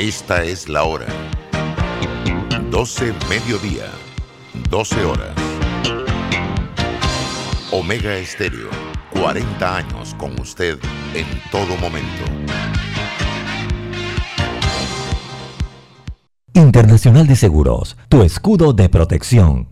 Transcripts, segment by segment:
Esta es la hora. 12 mediodía, 12 horas. Omega Estéreo, 40 años con usted en todo momento. Internacional de Seguros, tu escudo de protección,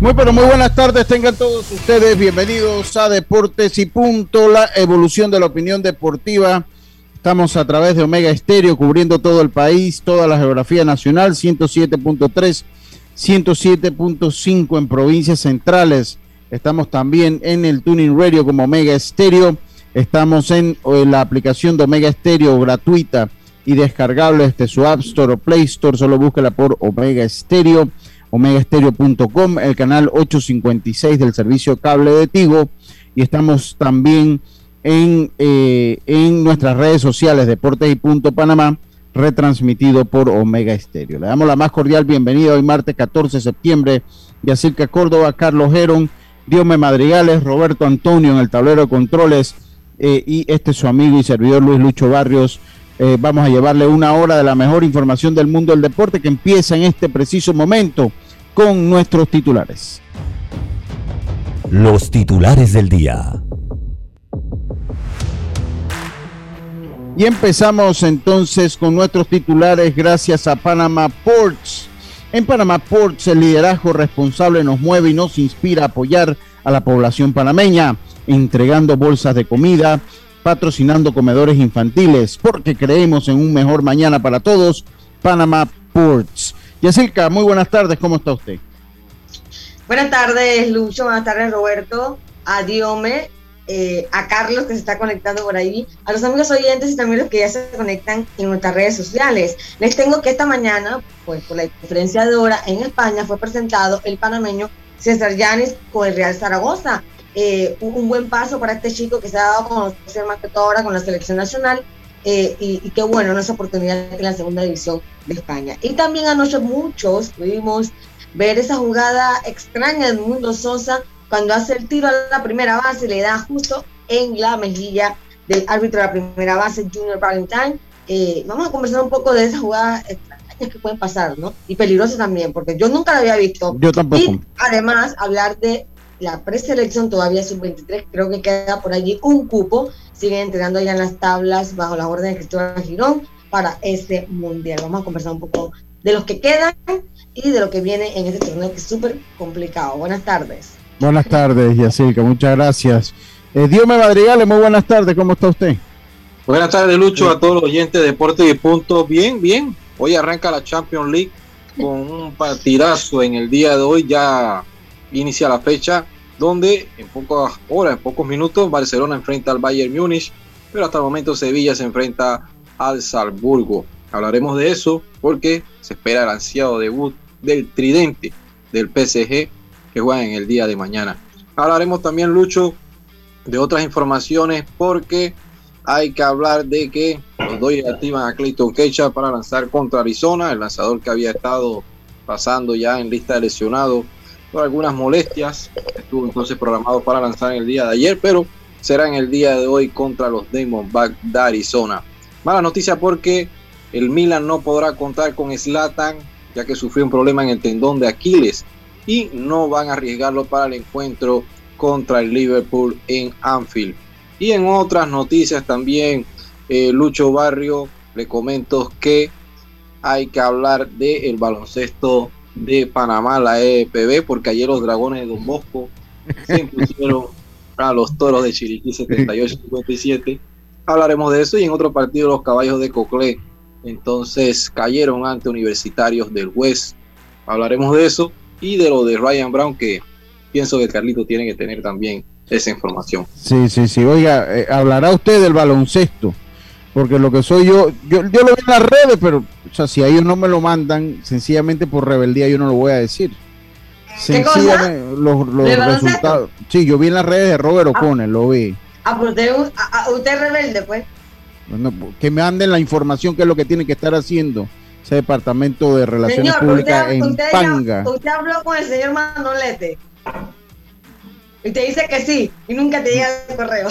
Muy pero muy buenas tardes, tengan todos ustedes bienvenidos a Deportes y Punto, la evolución de la opinión deportiva. Estamos a través de Omega Estéreo cubriendo todo el país, toda la geografía nacional, 107.3, 107.5 en provincias centrales. Estamos también en el Tuning Radio como Omega Estéreo. Estamos en, en la aplicación de Omega Estéreo gratuita y descargable desde su App Store o Play Store. Solo búsquela por Omega Estéreo omegaestereo.com, el canal 856 del servicio cable de Tigo y estamos también en, eh, en nuestras redes sociales Deportes y Punto Panamá, retransmitido por Omega Estéreo. Le damos la más cordial bienvenida hoy martes 14 de septiembre, Yacirca Córdoba, Carlos Geron, Diome Madrigales, Roberto Antonio en el tablero de controles eh, y este es su amigo y servidor Luis Lucho Barrios. Eh, vamos a llevarle una hora de la mejor información del mundo del deporte que empieza en este preciso momento con nuestros titulares. Los titulares del día. Y empezamos entonces con nuestros titulares gracias a Panama Ports. En Panama Ports el liderazgo responsable nos mueve y nos inspira a apoyar a la población panameña, entregando bolsas de comida, patrocinando comedores infantiles, porque creemos en un mejor mañana para todos. Panama Ports. Yacilca, muy buenas tardes, ¿cómo está usted? Buenas tardes, Lucho, buenas tardes, Roberto, a Diome, eh, a Carlos que se está conectando por ahí, a los amigos oyentes y también los que ya se conectan en nuestras redes sociales. Les tengo que esta mañana, pues por la diferencia de hora, en España fue presentado el panameño César Llanes con el Real Zaragoza. Eh, un, buen paso para este chico que se ha dado a conocer más que todo ahora con la selección nacional eh, y, y, qué bueno, esa oportunidad en la segunda división de España. Y también anoche muchos pudimos ver esa jugada extraña de Mundo Sosa cuando hace el tiro a la primera base, le da justo en la mejilla del árbitro de la primera base, Junior Valentine. Eh, vamos a conversar un poco de esa jugada extrañas que pueden pasar, ¿no? Y peligrosas también, porque yo nunca la había visto. Yo tampoco. Y además, hablar de la preselección todavía sub-23, creo que queda por allí un cupo siguen entregando ya en las tablas bajo la orden de Cristóbal Girón para este mundial. Vamos a conversar un poco de los que quedan y de lo que viene en este torneo que es súper complicado. Buenas tardes. Buenas tardes, Yacirca, muchas gracias. Eh, Diome Madrigales, muy buenas tardes, ¿cómo está usted? Buenas tardes, Lucho, a todos los oyentes de Deportes y Punto. Bien, bien. Hoy arranca la Champions League con un partidazo en el día de hoy. Ya inicia la fecha donde en pocas horas, en pocos minutos, Barcelona enfrenta al Bayern Múnich, pero hasta el momento Sevilla se enfrenta al Salzburgo. Hablaremos de eso porque se espera el ansiado debut del tridente del PSG que juega en el día de mañana. Hablaremos también, Lucho, de otras informaciones porque hay que hablar de que los Dodgers activan a Clayton Kecha para lanzar contra Arizona, el lanzador que había estado pasando ya en lista de lesionados por algunas molestias. Estuvo entonces programado para lanzar el día de ayer, pero será en el día de hoy contra los Diamondbacks de Arizona. Mala noticia porque el Milan no podrá contar con Slatan, ya que sufrió un problema en el tendón de Aquiles y no van a arriesgarlo para el encuentro contra el Liverpool en Anfield. Y en otras noticias también, eh, Lucho Barrio, le comento que hay que hablar del el baloncesto de Panamá, la EPB, porque ayer los dragones de Don Bosco se impusieron a los toros de Chiriquí 78-57. Hablaremos de eso y en otro partido los caballos de Coclé entonces cayeron ante universitarios del West. Hablaremos de eso y de lo de Ryan Brown, que pienso que Carlito tiene que tener también esa información. Sí, sí, sí. Oiga, eh, hablará usted del baloncesto, porque lo que soy yo, yo, yo lo vi en las redes, pero o sea, si a ellos no me lo mandan, sencillamente por rebeldía yo no lo voy a decir. Sencillamente, los, los resultados. Sí, yo vi en las redes de Robert O'Connell, lo vi. Ah, pues usted, a- usted es rebelde, pues. Bueno, que me anden la información que es lo que tiene que estar haciendo ese departamento de relaciones Señor, públicas usted, en usted, Panga. ya- usted habló con el señor Manolete. Y te dice que sí, y nunca te llega el correo.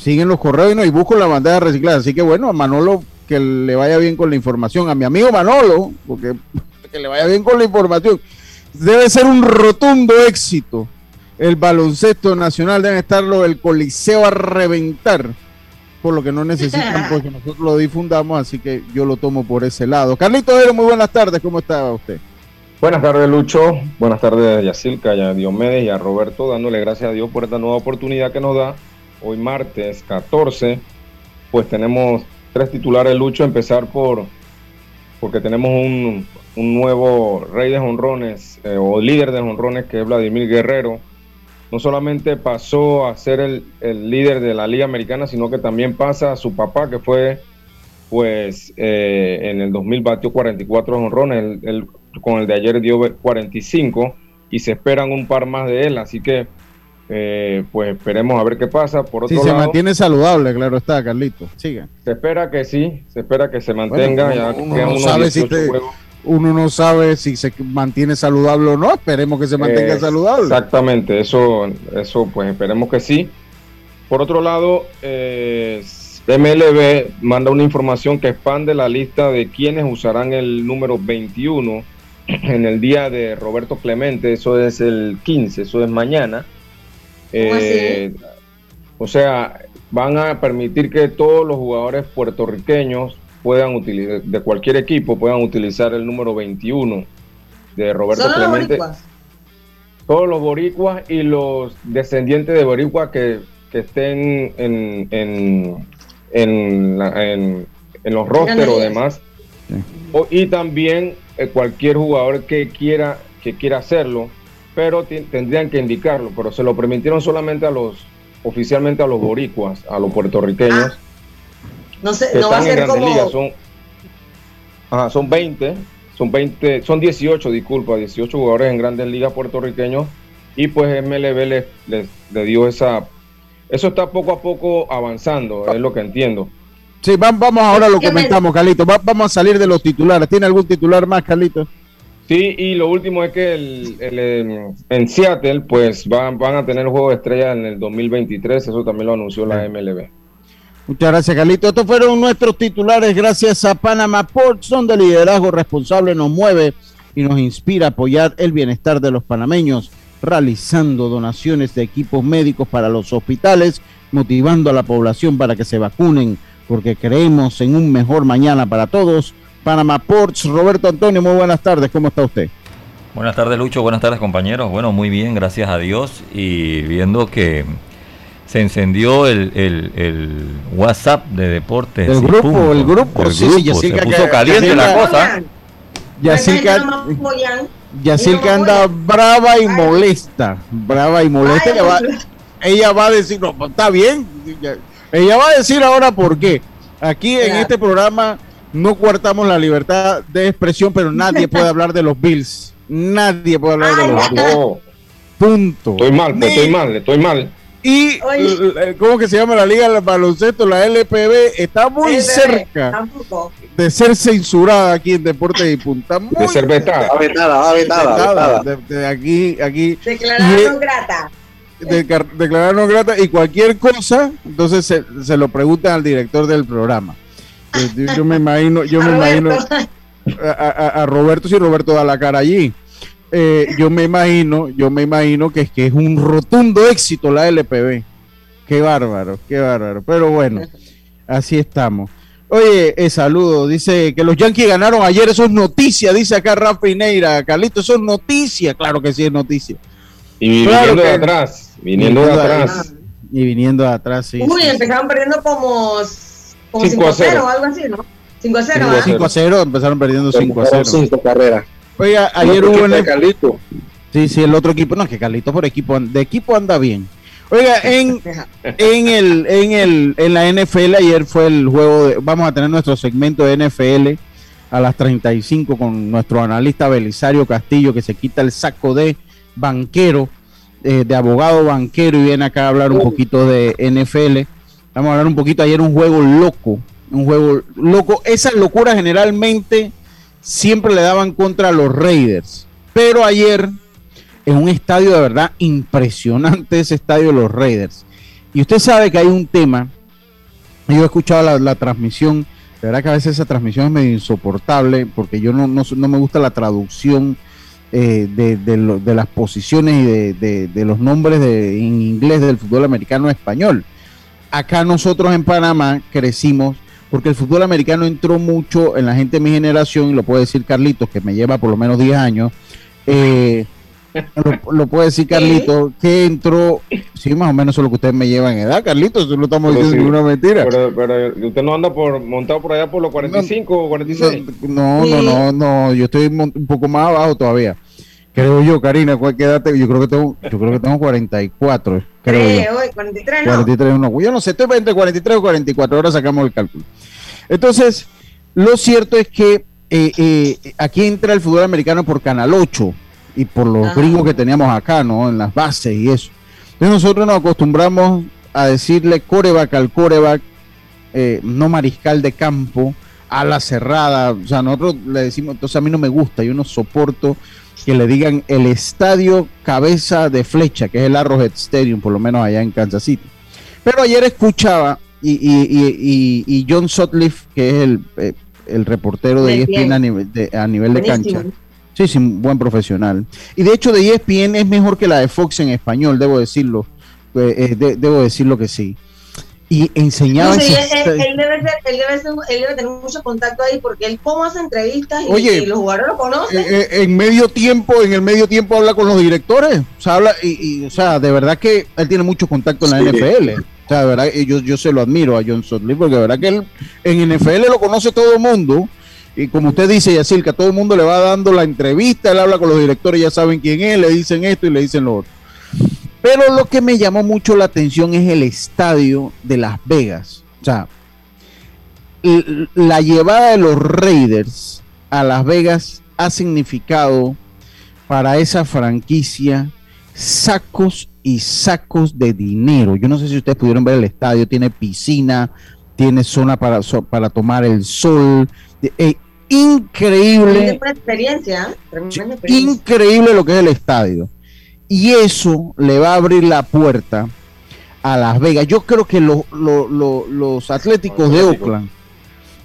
siguen los correos y, no, y busco la bandeja reciclada. Así que bueno, a Manolo que le vaya bien con la información. A mi amigo Manolo, porque que le vaya bien con la información. Debe ser un rotundo éxito. El baloncesto nacional debe estarlo el coliseo a reventar. Por lo que no necesitan porque nosotros lo difundamos, así que yo lo tomo por ese lado. Carlito Ero, muy buenas tardes, ¿cómo está usted? Buenas tardes, Lucho. Buenas tardes a Yacilca y a Diomedes y a Roberto, dándole gracias a Dios por esta nueva oportunidad que nos da. Hoy martes 14, pues tenemos tres titulares, Lucho. Empezar por, porque tenemos un, un nuevo rey de jonrones eh, o líder de jonrones que es Vladimir Guerrero. No solamente pasó a ser el, el líder de la Liga Americana, sino que también pasa a su papá, que fue pues eh, en el 2000 batió 44 honrones, el, el- con el de ayer dio 45 y se esperan un par más de él, así que eh, pues esperemos a ver qué pasa. Por Si otro se lado, mantiene saludable, claro está, Carlito. Siga. se espera que sí, se espera que se mantenga. Bueno, ya uno- uno no sabe si 18 te-. Uno no sabe si se mantiene saludable o no. Esperemos que se mantenga Eh, saludable. Exactamente, eso, eso pues esperemos que sí. Por otro lado, eh, MLB manda una información que expande la lista de quienes usarán el número 21 en el día de Roberto Clemente, eso es el 15, eso es mañana. Eh, o sea, van a permitir que todos los jugadores puertorriqueños puedan utilizar, de cualquier equipo, puedan utilizar el número 21 de Roberto Solo Clemente todos los boricuas y los descendientes de boricuas que, que estén en, en, en, la- en- en los rosters o demás. Sí. O- y también eh, cualquier jugador que quiera, que quiera hacerlo, pero tendrían que indicarlo, pero se lo permitieron solamente a los, oficialmente a los boricuas, a los puertorriqueños Ah, No sé, que no va a ser Grandes como. Ligas. Son, ajá, son 20, son 20, son 18, disculpa, 18 jugadores en Grandes Ligas puertorriqueños y pues MLB les, les- le dio esa... Eso está poco a poco avanzando, es lo que entiendo. Sí, va- vamos ahora lo ¿Qué me- comentamos, Carlito. Va- vamos a salir de los titulares. ¿Tiene algún titular más, Carlito? Sí, y lo último es que el, el, em, en Seattle pues van, van a tener juego de estrella en el 2023, eso también lo anunció la MLB. Muchas gracias, Carlito. Estos fueron nuestros titulares gracias a Panama Ports, donde el liderazgo responsable nos mueve y nos inspira a apoyar el bienestar de los panameños, realizando donaciones de equipos médicos para los hospitales, motivando a la población para que se vacunen, porque creemos en un mejor mañana para todos. Panama Ports, Roberto Antonio, muy buenas tardes, ¿cómo está usted? Buenas tardes, Lucho. Buenas tardes, compañeros. Bueno, muy bien, gracias a Dios. Y viendo que se encendió el, el- el WhatsApp de deportes. El grupo, punto. el grupo, El sí, grupo, sí, se puso que- caliente Yacirca- la cosa. Oigan, Yacirca, no me apoyan. Yacirca Y no me anda brava y molesta, brava y molesta. Ella va, ella va a decir, no, pues, está bien. Ella- va a decir ahora por qué. Aquí en este programa no coartamos la libertad de expresión, pero nadie puede hablar de los Bills. Nadie puede hablar de los Bills. No, Punto. estoy mal, pues, Ni- estoy mal, estoy mal. Y, Oye. ¿cómo que se llama la liga del baloncesto? La LPB está muy cerca Tampoco. de ser censurada aquí en Deportes y Punta. Muy De ser vetada. Va vetada, va vetada. De, de aquí, aquí Declarar Y- no grata. de- declarar no grata y cualquier cosa, entonces se, se lo preguntan al director del programa. Yo, yo me imagino, yo me imagino Roberto. a, a- a Roberto si Roberto da la cara allí. Eh, yo me imagino, yo me imagino que es que es un rotundo éxito la LPB. Qué bárbaro, qué bárbaro. Pero bueno, así estamos. Oye, eh, saludo. Dice que los Yankees ganaron ayer. Eso es noticia. Dice acá Rafa Ineira. Carlito, eso es noticia. Claro que sí es noticia. Y Claro viniendo de atrás, viniendo de Viniendo de atrás. Y viniendo de atrás, sí. Uy, sí, sí. empezaron perdiendo como, como 5 5 a 0 0. o algo así, ¿no? 5 a 0, Cinco a ¿ah? 5 a 0, empezaron perdiendo 5 a Fueron 0. cinco carreras. Oiga, ayer hubo en el... Sí, sí, el otro equipo, no, que Carlito por equipo, de equipo anda bien. Oiga, en, en, el, en, el, en la NFL ayer fue el juego, de, vamos a tener nuestro segmento de NFL a las 35 con nuestro analista Belisario Castillo que se quita el saco de banquero, eh, de abogado banquero y viene acá a hablar un poquito de NFL. Vamos a hablar un poquito ayer un juego loco, un juego loco. Esas locuras generalmente siempre le daban contra los Raiders, pero ayer en un estadio de verdad impresionante ese estadio de los Raiders. Y usted sabe que hay un tema, yo he escuchado la transmisión de verdad que a veces esa transmisión es medio insoportable porque yo no, no, me gusta la traducción eh, de, las posiciones y de, los nombres en inglés del fútbol americano español. Acá nosotros en Panamá crecimos porque el fútbol americano entró mucho en la gente de mi generación, y lo puede decir Carlitos, que me lleva por lo menos 10 años. Eh, lo, puede decir Carlito, que entró, sí, más o menos eso es lo que ustedes me llevan en edad, Carlito, eso no estamos diciendo ninguna mentira. Pero, usted no anda por montado por allá por los 45 o 46. No, no, no, no, yo estoy un poco más abajo todavía. Creo yo, Karina, ¿cuál quédate? Yo creo que tengo, yo creo que tengo 44. Creo yo. 43 no. 43 no. Yo no sé, estoy entre 43 o 44, ahora sacamos el cálculo. Entonces, lo cierto es que eh, eh, aquí entra el fútbol americano por Canal 8 y por los gringos que teníamos acá, ¿no? En las bases y eso. Entonces nosotros nos acostumbramos a decirle coreback al coreback, eh, no mariscal de campo, a la cerrada. O sea, nosotros le decimos, entonces a mí no me gusta, yo no soporto que le digan el estadio cabeza de flecha, que es el Arrowhead Stadium, por lo menos allá en Kansas City. Pero ayer escuchaba y, y, y, John Sutcliffe, que es el, eh, el reportero de ESPN a nivel de, a nivel de cancha, Sí, sí, buen profesional. Y de hecho de ESPN es mejor que la de Fox en español, debo decirlo. Eh, eh, debo decirlo que sí. Y enseñaba... él, debe tener mucho contacto ahí porque él cómo hace entrevistas y, los jugadores lo conocen. Eh, en medio tiempo, en el medio tiempo habla con los directores. O sea, habla y, o sea, de verdad que él tiene mucho contacto en la NFL. O sea, de verdad, yo, yo se lo admiro a John Sutcliffe porque de verdad que él en NFL lo conoce todo el mundo y como usted dice, Yacil, que a todo el mundo le va dando la entrevista, él habla con los directores, ya saben quién es, le dicen esto y le dicen lo otro. Pero lo que me llamó mucho la atención es el estadio de Las Vegas. O sea, la llevada de los Raiders a Las Vegas ha significado para esa franquicia sacos y sacos de dinero. Yo no sé si ustedes pudieron ver el estadio, tiene piscina, tiene zona para, para tomar el sol. Eh, increíble. Experiencia, Increíble lo que es el estadio. Y eso le va a abrir la puerta a Las Vegas. Yo creo que los atléticos de Oakland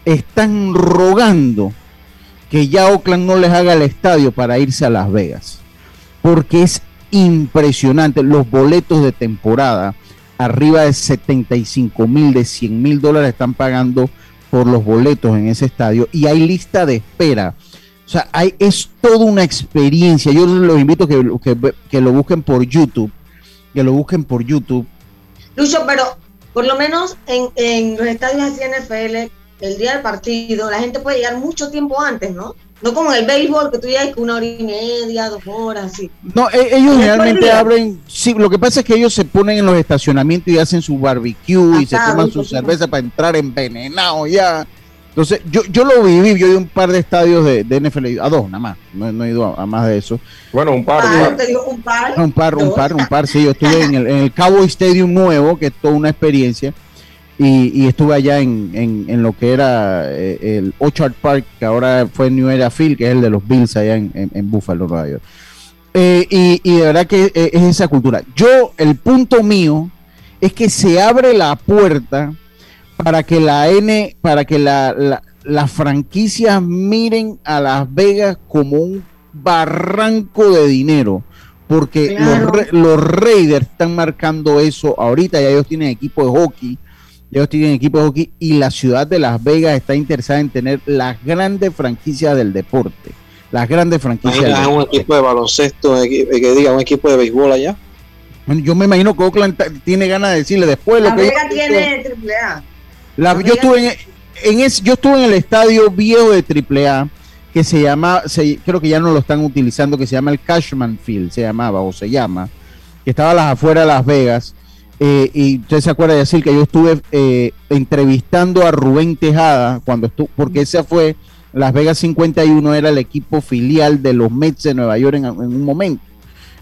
están rogando que ya Oakland no les haga el estadio para irse a Las Vegas. Porque es impresionante. Los boletos de temporada, arriba de 75 mil, de 100 mil dólares, están pagando por los boletos en ese estadio y hay lista de espera. O sea, hay, es toda una experiencia. Yo los invito a que, que, lo busquen por YouTube. Que lo busquen por YouTube. Lucho, pero por lo menos en, en los estadios así NFL, el día del partido, la gente puede llegar mucho tiempo antes, ¿no? No como en el béisbol, que tú ya hay una hora y media, dos horas, así. No, e-, ellos realmente abren. Sí, lo que pasa es que ellos se ponen en los estacionamientos y hacen su barbecue y se toman su cerveza para entrar envenenado ya. Entonces, yo, yo lo viví, yo he ido a un par de estadios de, de NFL, a dos nada más, no, he ido a, más de eso. Bueno, un par. Ah, te digo, un par, un par, un par, un par, sí, yo estuve en el, en el Cowboy Stadium nuevo, que es toda una experiencia y, estuve allá en, en, lo que era eh, el Orchard Park, que ahora fue New Era Field, que es el de los Bills allá en, en, Buffalo, Nueva York. Eh, y, y, de verdad que eh, es esa cultura. Yo, el punto mío es que se abre la puerta para que la N, para que la, las franquicias miren a Las Vegas como un barranco de dinero. Porque los, los Raiders están marcando eso ahorita, ya ellos tienen equipo de hockey ellos tienen equipo de hockey y la ciudad de Las Vegas está interesada en tener las grandes franquicias del deporte. Las grandes franquicias. un equipo de baloncesto, que diga un equipo de béisbol allá. yo me imagino que Oakland tiene ganas de decirle después lo que. Vega tiene AAA. La, yo, estuve en, en yo estuve en el estadio viejo de AAA que se llama, se, creo que ya no lo están utilizando, que se llama el Cashman Field, se llamaba o se llama, que estaba a las afueras de Las Vegas. Eh, y usted se acuerda de decir que yo estuve eh, entrevistando a Rubén Tejada cuando estuvo, porque ese fue Las Vegas 51, era el equipo filial de los Mets de Nueva York en, en un momento.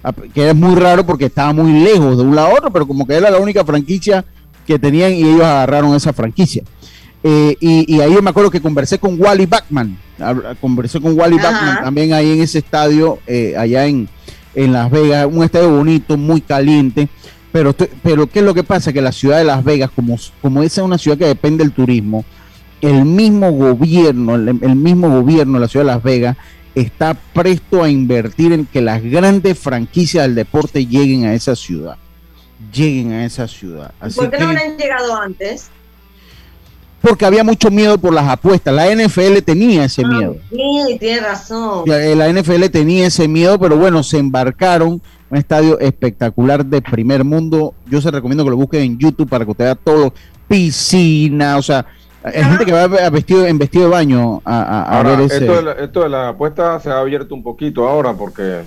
Ah, Que es muy raro porque estaba muy lejos de un lado a otro, pero como que era la única franquicia que tenían y ellos agarraron esa franquicia. Eh, y, y ahí yo me acuerdo que conversé con Wally Backman, conversé con Wally Ajá. Backman también ahí en ese estadio, eh, allá en, en Las Vegas, un estadio bonito, muy caliente, pero, pero ¿qué es lo que pasa? Que la ciudad de Las Vegas, como, como esa es una ciudad que depende del turismo, el mismo gobierno, el, el mismo gobierno de la ciudad de Las Vegas está presto a invertir en que las grandes franquicias del deporte lleguen a esa ciudad. Lleguen a esa ciudad. Así ¿Por qué no habrán llegado antes? porque había mucho miedo por las apuestas. La NFL tenía ese miedo. Ah, Sí, tiene razón. La, eh, la NFL tenía ese miedo, pero bueno, se embarcaron. Un estadio espectacular de primer mundo. Yo se recomiendo que lo busquen en YouTube para que usted vea todo. Piscina, o sea, hay gente que va a vestido, en vestido de baño a, a- a Ahora, ver ese. esto, de la, esto de la apuesta se ha abierto un poquito ahora porque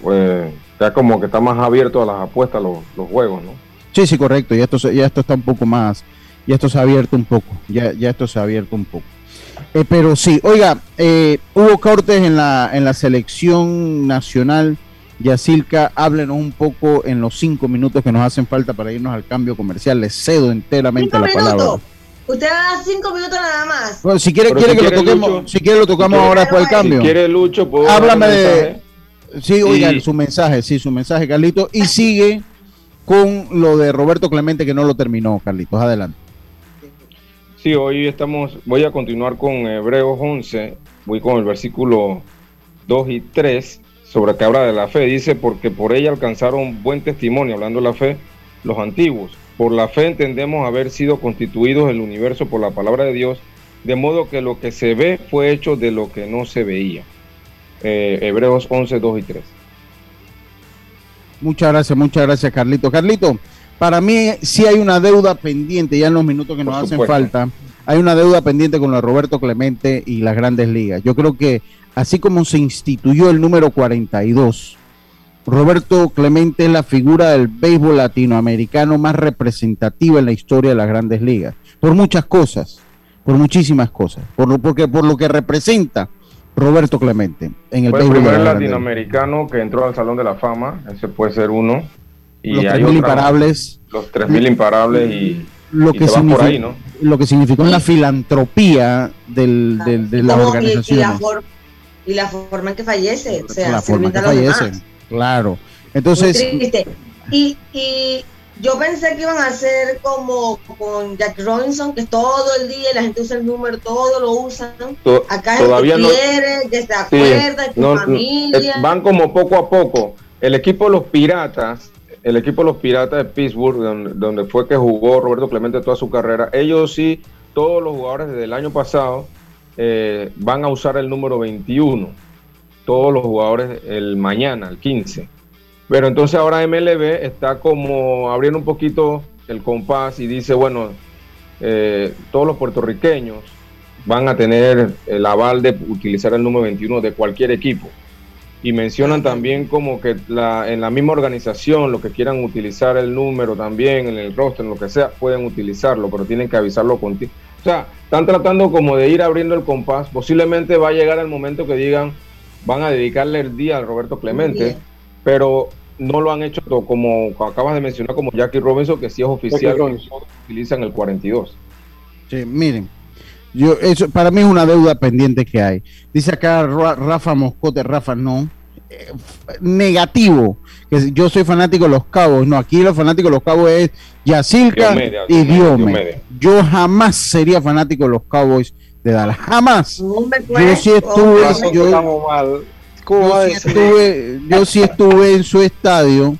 pues, ya como que está más abierto a las apuestas los, los juegos, ¿no? Sí, sí, correcto. Ya esto, se- ya esto está un poco más, ya esto se ha abierto un poco. Ya, ya esto se ha abierto un poco. Eh, pero sí, oiga, eh, Hugo Cortés en la, en la selección nacional, Yacilca, háblenos un poco en los cinco minutos que nos hacen falta para irnos al cambio comercial. Les cedo enteramente Cinco la palabra. minutos. Usted va a cinco minutos nada más. Bueno, si quiere, quiere si que lo quiere, toquemos, Lucho, si quiere lo tocamos quiere- ahora después del cambio. Si quiere Lucho, puedo Háblame de- mensaje? Sí, oiga, Y- su mensaje, sí, su mensaje, Carlito. Y sigue con lo de Roberto Clemente que no lo terminó, Carlitos. Adelante. Sí, hoy estamos, voy a continuar con Hebreos 11, voy con el versículo 2 y 3, sobre que habla de la fe. Dice, porque por ella alcanzaron buen testimonio, hablando de la fe, los antiguos. Por la fe entendemos haber sido constituidos el universo por la palabra de Dios, de modo que lo que se ve fue hecho de lo que no se veía. Eh, Hebreos 11, 2 y 3. Muchas gracias, muchas gracias, Carlito. Carlito, para mí sí hay una deuda pendiente, ya en los minutos que Por nos hacen falta, hay una deuda pendiente con lo de Roberto Clemente y las grandes ligas. Yo creo que así como se instituyó el número 42, Roberto Clemente es la figura del béisbol latinoamericano más representativa en la historia de las grandes ligas, por muchas cosas, por muchísimas cosas, por lo, porque, por lo que representa Roberto Clemente en el Fue el primer latinoamericano que entró al Salón de la Fama, ese puede ser uno. Y Los hay 3.000 otra- imparables. Los 3.000 imparables y, lo que, ahí, que significó en la filantropía del, del- de Y las cómo- y- organizaciones. Y, la for- y la forma en que fallece. O sea, la forma que los demás. fallecen. Claro. Muy Entonces, triste. Y, y yo pensé que iban a hacer como con Jack Robinson, que todo el día la gente usa el número, todo lo usan. Acá todavía que no. quiere, que se sí, acuerda, tu no, no, familia. eh, van como poco a poco. El equipo de los Piratas, el equipo de los Piratas de Pittsburgh, donde, donde fue que jugó Roberto Clemente toda su carrera, ellos sí, todos los jugadores desde el año pasado eh, van a usar el número 21. Todos los jugadores el mañana, el 15. Pero entonces ahora MLB está como abriendo un poquito el compás y dice, bueno, eh, todos los puertorriqueños van a tener el aval de utilizar el número 21 de cualquier equipo. Y mencionan también como que la, en la misma organización, los que quieran utilizar el número también en el roster, en lo que sea, pueden utilizarlo, pero tienen que avisarlo contigo. O sea, están tratando como de ir abriendo el compás. Posiblemente va a llegar el momento que digan, van a dedicarle el día al Roberto Clemente. Pero no lo han hecho como acabas de mencionar, como Jackie Robinson, que sí es oficial, que utilizan el 42. sí, miren, yo eso para mí es una deuda pendiente que hay. Dice acá Ra- Rafa Moscote, Rafa, no. eh, negativo, que yo soy fanático de los cabos. No, aquí los fanáticos de los cabos es Yacilca Diomedes, y Diome. Yo jamás sería fanático de los Cowboys de Dallas. Jamás. Yo sí estuve, yo, Estamos mal. ¿Cómo va a yo sí estuve, yo sí estuve en su estadio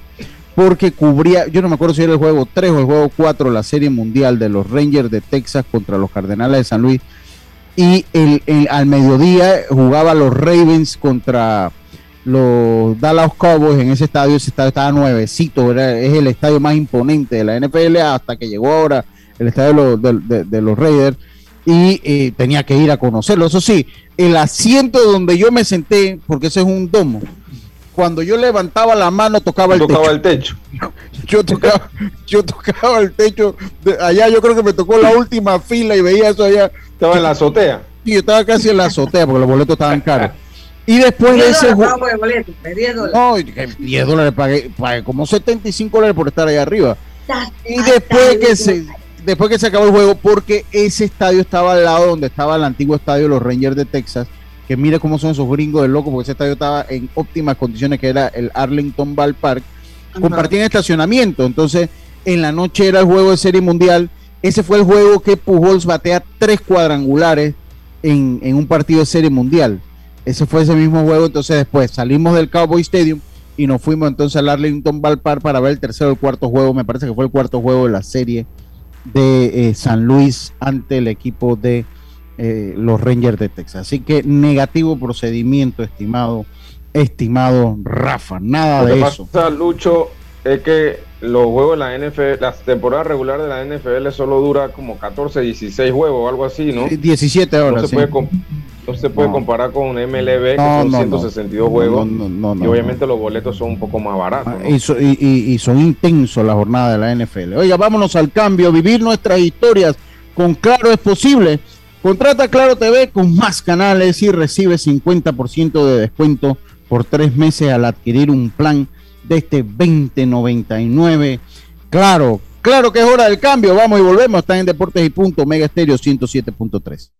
porque cubría, yo no me acuerdo si era el juego 3 o el juego 4, la serie mundial de los Rangers de Texas contra los Cardenales de San Luis. Y el, el- al mediodía jugaba los Ravens contra los Dallas Cowboys en ese estadio. Ese estadio estaba nuevecito, era, es el estadio más imponente de la NFL hasta que llegó ahora el estadio de los, de- de- de los Raiders. Y eh, tenía que ir a conocerlo. Eso sí, el asiento donde yo me senté, porque ese es un domo, cuando yo levantaba la mano tocaba el tocaba techo. el techo. Yo tocaba, yo tocaba el techo. de- allá yo creo que me tocó la última fila y veía eso allá. Estaba en la azotea. Y yo estaba casi en la azotea porque los boletos estaban caros. Y después de 10 ese juego. pago por el boleto, pues, 10 dólares. No, y que 10 dólares pagué, pagué como 75 dólares por estar ahí arriba. Y después que se. Después que se acabó el juego, porque ese estadio estaba al lado donde estaba el antiguo estadio de los Rangers de Texas, que mire cómo son esos gringos de loco, porque ese estadio estaba en óptimas condiciones, que era el Arlington Ballpark, compartían estacionamiento, entonces en la noche era el juego de Serie Mundial, ese fue el juego que Pujols batea tres cuadrangulares en, en un partido de Serie Mundial, ese fue ese mismo juego, entonces después salimos del Cowboy Stadium y nos fuimos entonces al Arlington Ballpark para ver el tercero o el cuarto juego, me parece que fue el cuarto juego de la serie de eh, San Luis ante el equipo de eh, los Rangers de Texas. Así que negativo procedimiento, estimado, estimado Rafa, nada de que eso. pasa, Lucho, es que los juegos de la NFL, las temporadas regulares de la NFL solo dura como 14, 16 juegos o algo así, ¿no? 17 No horas. se sí. puede, com- no se puede No. comparar con MLB, que No, son no, no. 162 juegos. No, no, no, y no, obviamente los boletos son un poco más baratos. ¿no? Y, so- y- y- y son intensos la jornada de la NFL. Oiga, vámonos al cambio, vivir nuestras historias con Claro es posible. Contrata Claro TV con más canales y recibe 50% de descuento por tres meses al adquirir un plan de este 2099. Claro, claro que es hora del cambio. Vamos y volvemos. Están en Deportes y Punto, Mega Estéreo 107.3.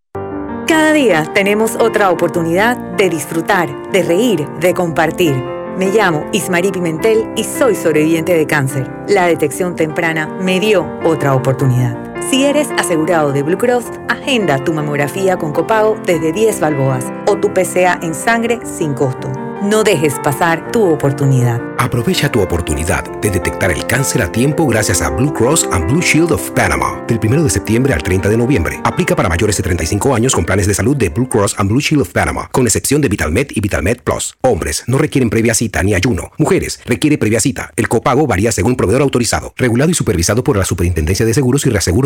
Cada día tenemos otra oportunidad de disfrutar, de reír, de compartir. Me llamo Ismarí Pimentel y soy sobreviviente de cáncer. La detección temprana me dio otra oportunidad. Si eres asegurado de Blue Cross, agenda tu mamografía con copago desde 10 balboas o tu PCA en sangre sin costo. No dejes pasar tu oportunidad. Aprovecha tu oportunidad de detectar el cáncer a tiempo gracias a Blue Cross and Blue Shield of Panama. Del 1 de septiembre al 30 de noviembre. Aplica para mayores de 35 años con planes de salud de Blue Cross and Blue Shield of Panama, con excepción de VitalMed y VitalMed Plus. Hombres no requieren previa cita ni ayuno. Mujeres requiere previa cita. El copago varía según proveedor autorizado, regulado y supervisado por la Superintendencia de Seguros y Reaseguros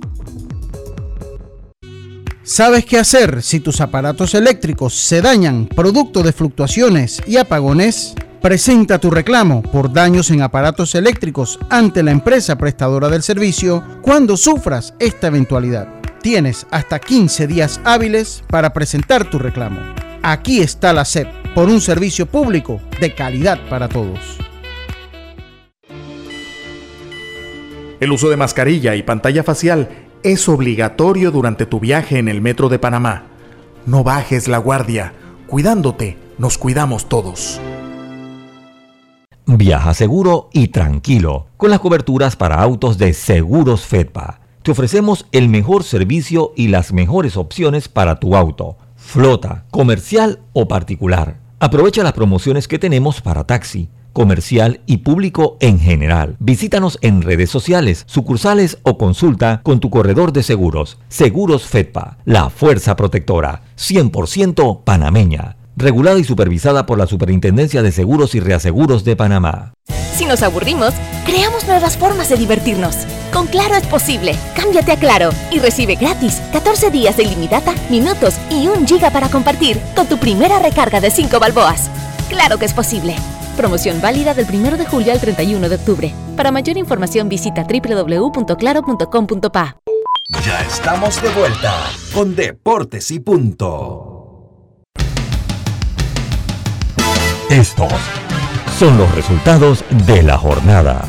¿Sabes qué hacer si tus aparatos eléctricos se dañan producto de fluctuaciones y apagones? Presenta tu reclamo por daños en aparatos eléctricos ante la empresa prestadora del servicio cuando sufras esta eventualidad. Tienes hasta 15 días hábiles para presentar tu reclamo. Aquí está la SEP por un servicio público de calidad para todos. El uso de mascarilla y pantalla facial es obligatorio durante tu viaje en el metro de Panamá. No bajes la guardia. Cuidándote, nos cuidamos todos. Viaja seguro y tranquilo con las coberturas para autos de Seguros Fedpa. Te ofrecemos el mejor servicio y las mejores opciones para tu auto, flota, comercial o particular. Aprovecha las promociones que tenemos para taxi, comercial y público en general. Visítanos en redes sociales, sucursales o consulta con tu corredor de seguros. Seguros Fedpa, la fuerza protectora, 100% panameña. Regulada y supervisada por la Superintendencia de Seguros y Reaseguros de Panamá. Si nos aburrimos, creamos nuevas formas de divertirnos. Con Claro es posible. Cámbiate a Claro y recibe gratis 14 días de ilimitada, minutos y un giga para compartir con tu primera recarga de 5 balboas. Claro que es posible. Promoción válida del 1 de julio al 31 de octubre. Para mayor información visita www.claro.com.pa. Ya estamos de vuelta con Deportes y Punto. Estos son los resultados de la jornada.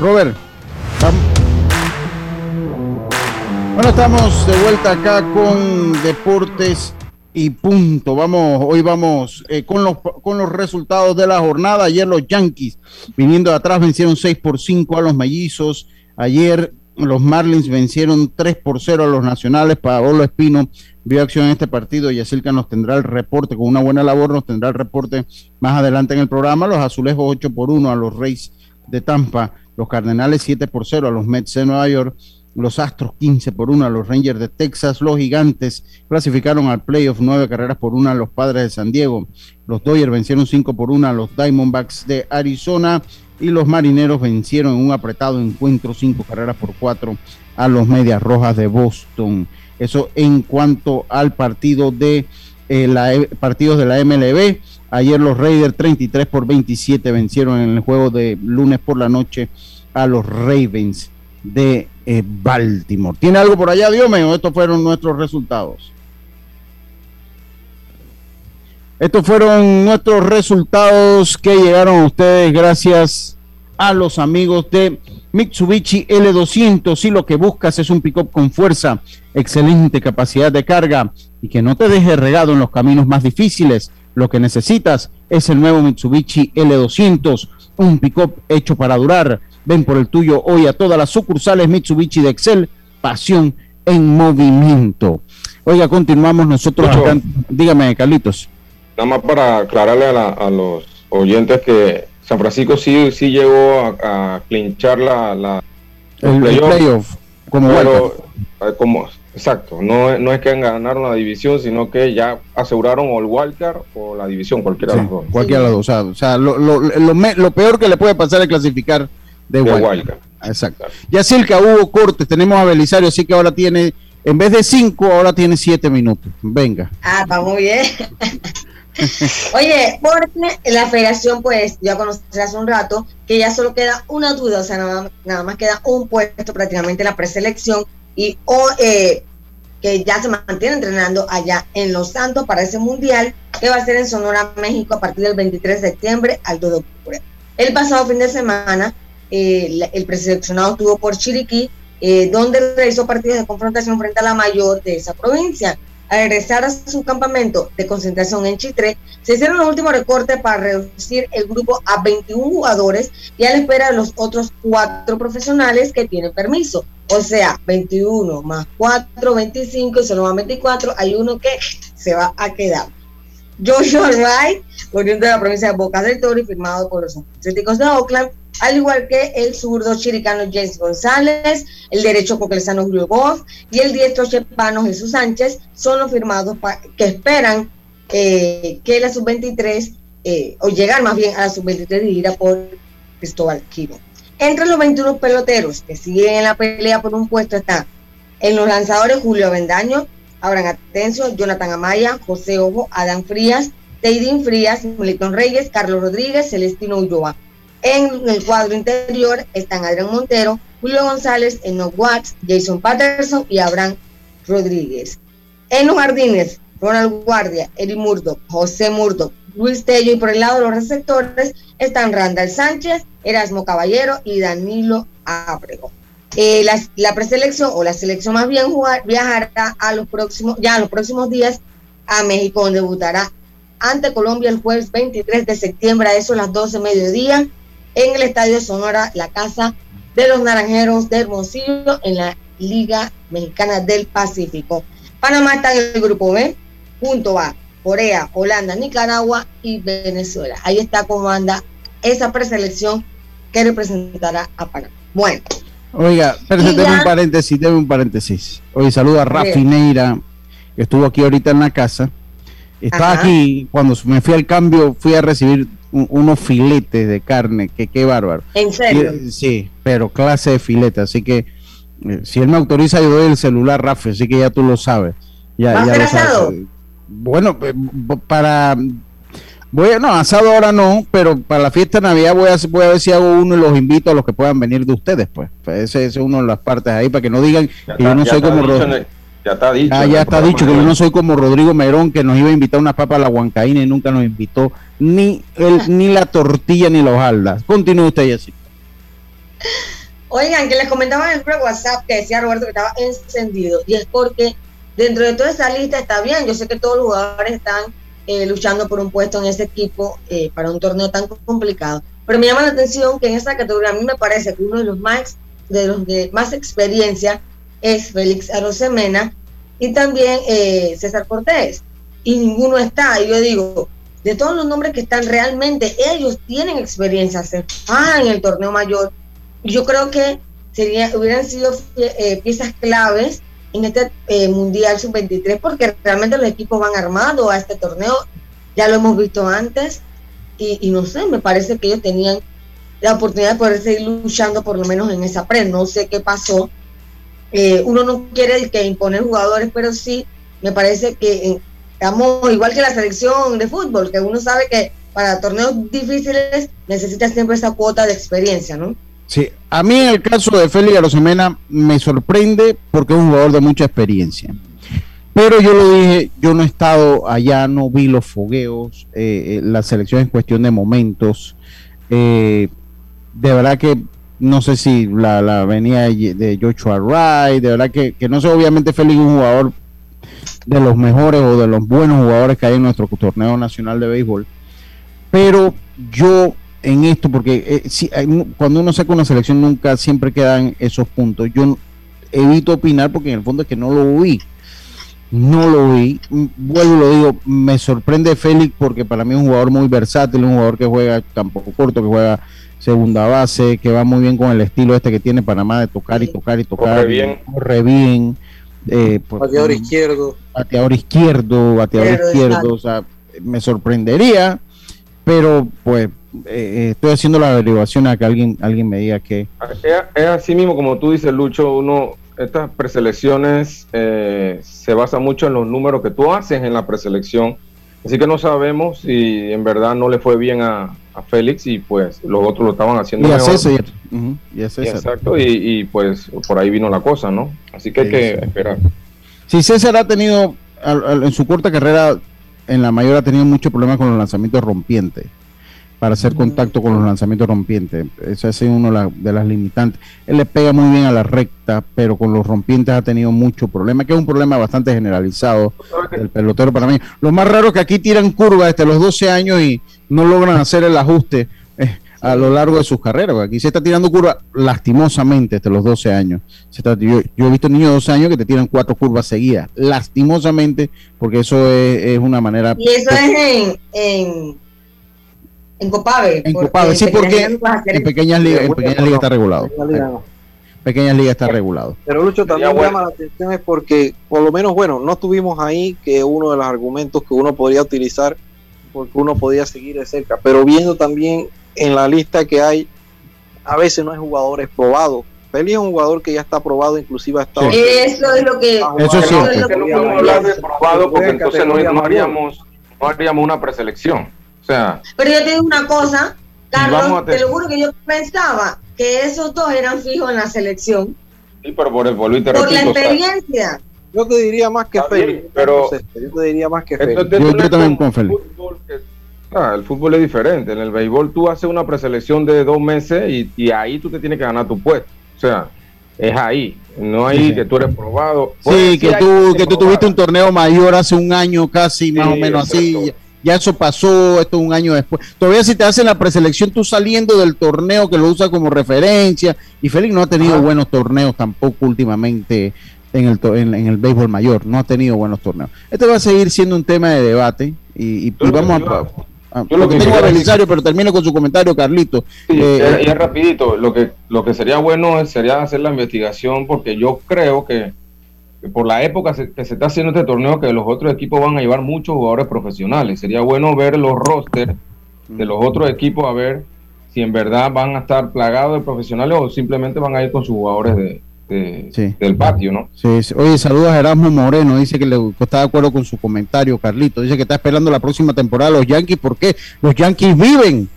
Robert. Bueno, estamos de vuelta acá con Deportes y punto. Vamos, hoy vamos eh, con, los, con los resultados de la jornada. Ayer los Yankees, viniendo de atrás, vencieron 6 por 5 a los Mellizos. Ayer los Marlins vencieron 3 por 0 a los Nacionales. Paolo Espino vio acción en este partido y Asilca nos tendrá el reporte, con una buena labor nos tendrá el reporte más adelante en el programa. Los Azulejos 8 por 1 a los Reyes de Tampa los Cardenales 7 por 0 a los Mets de Nueva York, los Astros 15 por 1 a los Rangers de Texas, los Gigantes clasificaron al playoff 9 carreras por 1 a los Padres de San Diego, los Dodgers vencieron 5 por 1 a los Diamondbacks de Arizona y los Marineros vencieron en un apretado encuentro 5 carreras por 4 a los Medias Rojas de Boston. Eso en cuanto al partido de eh, la, partidos de la MLB. Ayer los Raiders 33 por 27 vencieron en el juego de lunes por la noche a los Ravens de eh, Baltimore. ¿Tiene algo por allá, Dios mío? Estos fueron nuestros resultados. Estos fueron nuestros resultados que llegaron a ustedes gracias a los amigos de Mitsubishi L200. Si lo que buscas es un pickup con fuerza, excelente capacidad de carga y que no te deje regado en los caminos más difíciles, lo que necesitas es el nuevo Mitsubishi L200, un pickup hecho para durar. Ven por el tuyo hoy a todas las sucursales Mitsubishi de Excel, pasión en movimiento. Oiga, continuamos nosotros acá. Dígame, Carlitos. Nada más para aclararle a, los oyentes que San Francisco sí, sí llegó a, clinchar la, el, playoff, como, como Exacto, no, no es que ganaron la división, sino que ya aseguraron o el wildcard o la división, cualquiera de los dos. Cualquiera de los dos, o sea, lo, lo, lo, peor que le puede pasar es clasificar de, de wildcard. Exacto. Ya que hubo cortes, tenemos a Belisario, así que ahora tiene, en vez de cinco, ahora tiene siete minutos. Venga. Ah, va muy bien. Oye, porque la federación, pues, ya conocí hace un rato que ya solo queda una duda, o sea, nada, nada más queda un puesto prácticamente en la preselección y eh, que ya se mantiene entrenando allá en Los Santos para ese mundial que va a ser en Sonora, México a partir del 23 de septiembre al 2 de octubre. El pasado fin de semana eh, el preseleccionado estuvo por Chiriquí, eh, donde realizó partidos de confrontación frente a la mayor de esa provincia al regresar a su campamento de concentración en Chitre, se hicieron los últimos recortes para reducir el grupo a 21 jugadores y a la espera de los otros cuatro profesionales que tienen permiso. O sea, 21 más 4, 25 y solo más 24, hay uno que se va a quedar. Joshua Wright, oriundo de la provincia de Boca del Toro y firmado por los Atléticos de Oakland, al igual que el zurdo chiricano James González, el derecho coclesano Julio Goff y el diestro chepano Jesús Sánchez, son los firmados que esperan eh, que la sub-23, eh, o llegar más bien a la sub-23 dirigida por Cristóbal Quiro. Entre los 21 peloteros que siguen en la pelea por un puesto están en los lanzadores Julio Avendaño, Abraham Atencio, Jonathan Amaya, José Ojo, Adán Frías, Teidín Frías, Milton Reyes, Carlos Rodríguez, Celestino Ulloa. En el cuadro interior están Adrián Montero, Julio González, Enoch Watts, Jason Patterson y Abraham Rodríguez. En los jardines, Ronald Guardia, Eri Murdo, José Murdo, Luis Tello y por el lado de los receptores están Randall Sánchez, Erasmo Caballero y Danilo Abrego. Eh, la, preselección o la selección más bien viajará a los próximos, ya los próximos días a México, donde debutará ante Colombia el jueves 23 de septiembre a eso las 12 de mediodía en el Estadio Sonora, la casa de los Naranjeros de Hermosillo en la Liga Mexicana del Pacífico. Panamá está en el grupo B, junto a Corea, Holanda, Nicaragua y Venezuela. Ahí está cómo anda esa preselección que representará a Panamá. Bueno. Oiga, pero un paréntesis, debe un paréntesis. Hoy saludo a Rafi Neira, que estuvo aquí ahorita en la casa. Estaba aquí, cuando me fui al cambio, fui a recibir unos filetes de carne, que qué bárbaro. ¿En serio? sí, pero clase de filete, así que eh, si él me autoriza, yo doy el celular, Rafi, así que ya tú lo sabes. Ya, ya lo sabes. Bueno, eh, para Voy a, no, asado ahora no, pero para la fiesta de Navidad voy a, voy a ver si hago uno y los invito a los que puedan venir de ustedes, pues. ese, es uno de las partes ahí, para que no digan que yo no soy como Rodrigo. Ya está dicho. Ah, ya está dicho que yo no soy como Rodrigo Merón, que nos iba a invitar una papa a la huancaína y nunca nos invitó ni el, ni la tortilla ni los aldas. Continúe usted, así. Oigan, que les comentaba en el WhatsApp que decía Roberto que estaba encendido. Y es porque dentro de toda esa lista está bien. Yo sé que todos los jugadores están eh, luchando por un puesto en ese equipo eh, para un torneo tan complicado. Pero me llama la atención que en esa categoría a mí me parece que uno de los más, de los de más experiencia es Félix Arosemena y también eh, César Cortés. Y ninguno está. Y yo digo, de todos los nombres que están realmente, ellos tienen experiencia, se en el torneo mayor. Yo creo que sería, hubieran sido piezas claves en este eh, Mundial Sub-23 porque realmente los equipos van armados a este torneo, ya lo hemos visto antes y, no sé, me parece que ellos tenían la oportunidad de poder seguir luchando por lo menos en esa pre, no sé qué pasó. Eh, uno no quiere que imponer jugadores, pero sí me parece que estamos igual que la selección de fútbol, que uno sabe que para torneos difíciles necesita siempre esa cuota de experiencia, ¿no? Sí, a mí en el caso de Félix Arosemena me sorprende porque es un jugador de mucha experiencia. Pero yo lo dije, yo no he estado allá, no vi los fogueos, eh, eh, la selección es cuestión de momentos. Eh, de verdad que no sé si la, venía de Joshua Wright, de verdad que, que no sé, obviamente Félix es un jugador de los mejores o de los buenos jugadores que hay en nuestro torneo nacional de béisbol. Pero yo en esto, porque eh, si, cuando uno saca una selección nunca siempre quedan esos puntos. Yo evito opinar porque en el fondo es que no lo vi. No lo vi. Mm, vuelvo lo digo, me sorprende Félix porque para mí es un jugador muy versátil, un jugador que juega campo corto, que juega segunda base, que va muy bien con el estilo este que tiene Panamá de tocar y tocar y tocar. Corre bien. Corre bien. Eh, pues, bateador izquierdo. Bateador izquierdo, bateador izquierdo. O sea, me sorprendería, pero pues eh, eh, estoy haciendo la averiguación a que alguien, alguien me diga que... Es, así mismo, como tú dices, Lucho, uno, estas preselecciones eh, se basa mucho en los números que tú haces en la preselección, así que no sabemos si en verdad no le fue bien a, Félix y pues los otros lo estaban haciendo y mejor. y César. Exacto, y, pues por ahí vino la cosa, ¿no? Así que hay que esperar. Si César ha tenido, en su corta carrera, en la mayor ha tenido mucho problema con los lanzamientos rompientes para hacer contacto con los lanzamientos rompientes. Esa es una de las limitantes. Él le pega muy bien a la recta, pero con los rompientes ha tenido mucho problema, que es un problema bastante generalizado del pelotero para mí. Lo más raro es que aquí tiran curvas desde los 12 años y no logran hacer el ajuste eh, a lo largo de sus carreras. Aquí se está tirando curvas lastimosamente desde los 12 años. yo, he visto niños de 12 años que te tiran cuatro curvas seguidas, lastimosamente, porque eso es, una manera... Y eso es en en Copave. En Copave, sí, porque en pequeñas ligas, en pequeñas ligas está regulado. Pequeñas ligas está regulado. Pero Lucho también llama la atención es porque, por lo menos, bueno, no tuvimos ahí que uno de los argumentos que uno podría utilizar porque uno podía seguir de cerca, pero viendo también en la lista que hay, a veces no hay jugadores probados. Feli es un jugador que ya está probado, inclusive ha estado. Eso es lo que. Eso sí. no hablar de probado porque entonces no, haríamos, no haríamos una preselección. Pero yo te digo una cosa, Carlos, te... lo juro que yo pensaba que esos dos eran fijos en la selección. Sí, pero por el Por la experiencia. yo te diría más que Félix. Pero yo te diría más que Félix. Yo, también con Félix. Ah, el fútbol es diferente. En el béisbol tú haces una preselección de dos meses y, y, ahí tú te tienes que ganar tu puesto. O sea, es ahí. No hay que tú eres probado. Sí, que tú, que tú tuviste un torneo mayor hace un año casi, más o menos así ya eso pasó, esto es un año después. Todavía si te hacen la preselección, tú saliendo del torneo que lo usa como referencia, y Félix no ha tenido buenos torneos tampoco últimamente en el, en, el béisbol mayor, no ha tenido buenos torneos. Este va a seguir siendo un tema de debate y, vamos a... yo lo que tengo a Belisario, pero termino con su comentario, Carlito. Sí, eh, y rapidito, lo que, lo que sería bueno sería hacer la investigación porque yo creo que por la época que se está haciendo este torneo, que los otros equipos van a llevar muchos jugadores profesionales. Sería bueno ver los rosters de los otros equipos a ver si en verdad van a estar plagados de profesionales o simplemente van a ir con sus jugadores de, del patio, ¿no? Sí, Oye, saludos a Erasmo Moreno, dice que, le, está de acuerdo con su comentario, Carlito. Dice que está esperando la próxima temporada los Yankees. ¿Por qué? Los Yankees viven.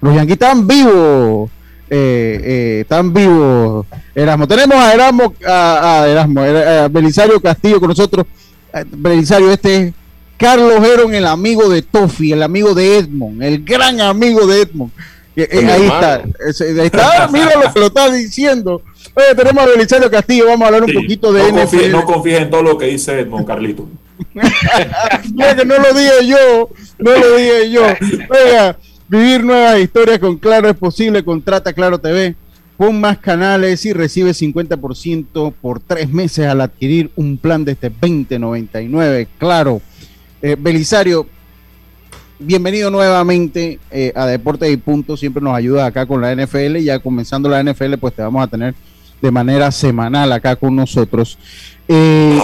Los Yankees están vivos eh, eh, tan vivo Erasmo. Tenemos a Erasmo, a, Erasmo, a Belisario Castillo con nosotros. Eh, Belisario, este es Carlos Heron, el amigo de Tofi, el amigo de Edmond, el gran amigo de Edmond. Eh, ahí está, ahí está, mira lo que lo está diciendo. Oye, tenemos a Belisario Castillo, vamos a hablar un poquito de no no confíes en todo lo que dice Edmond, Carlito. que no lo dije yo, no lo dije yo. Oiga, Vivir nuevas historias con Claro es posible. Contrata Claro TV. Pon más canales y recibe 50% por tres meses al adquirir un plan de este 2099. Claro. Eh, Belisario, bienvenido nuevamente eh, a Deportes y Punto. Siempre nos ayuda acá con la NFL. Ya comenzando la NFL, pues te vamos a tener de manera semanal acá con nosotros. Eh,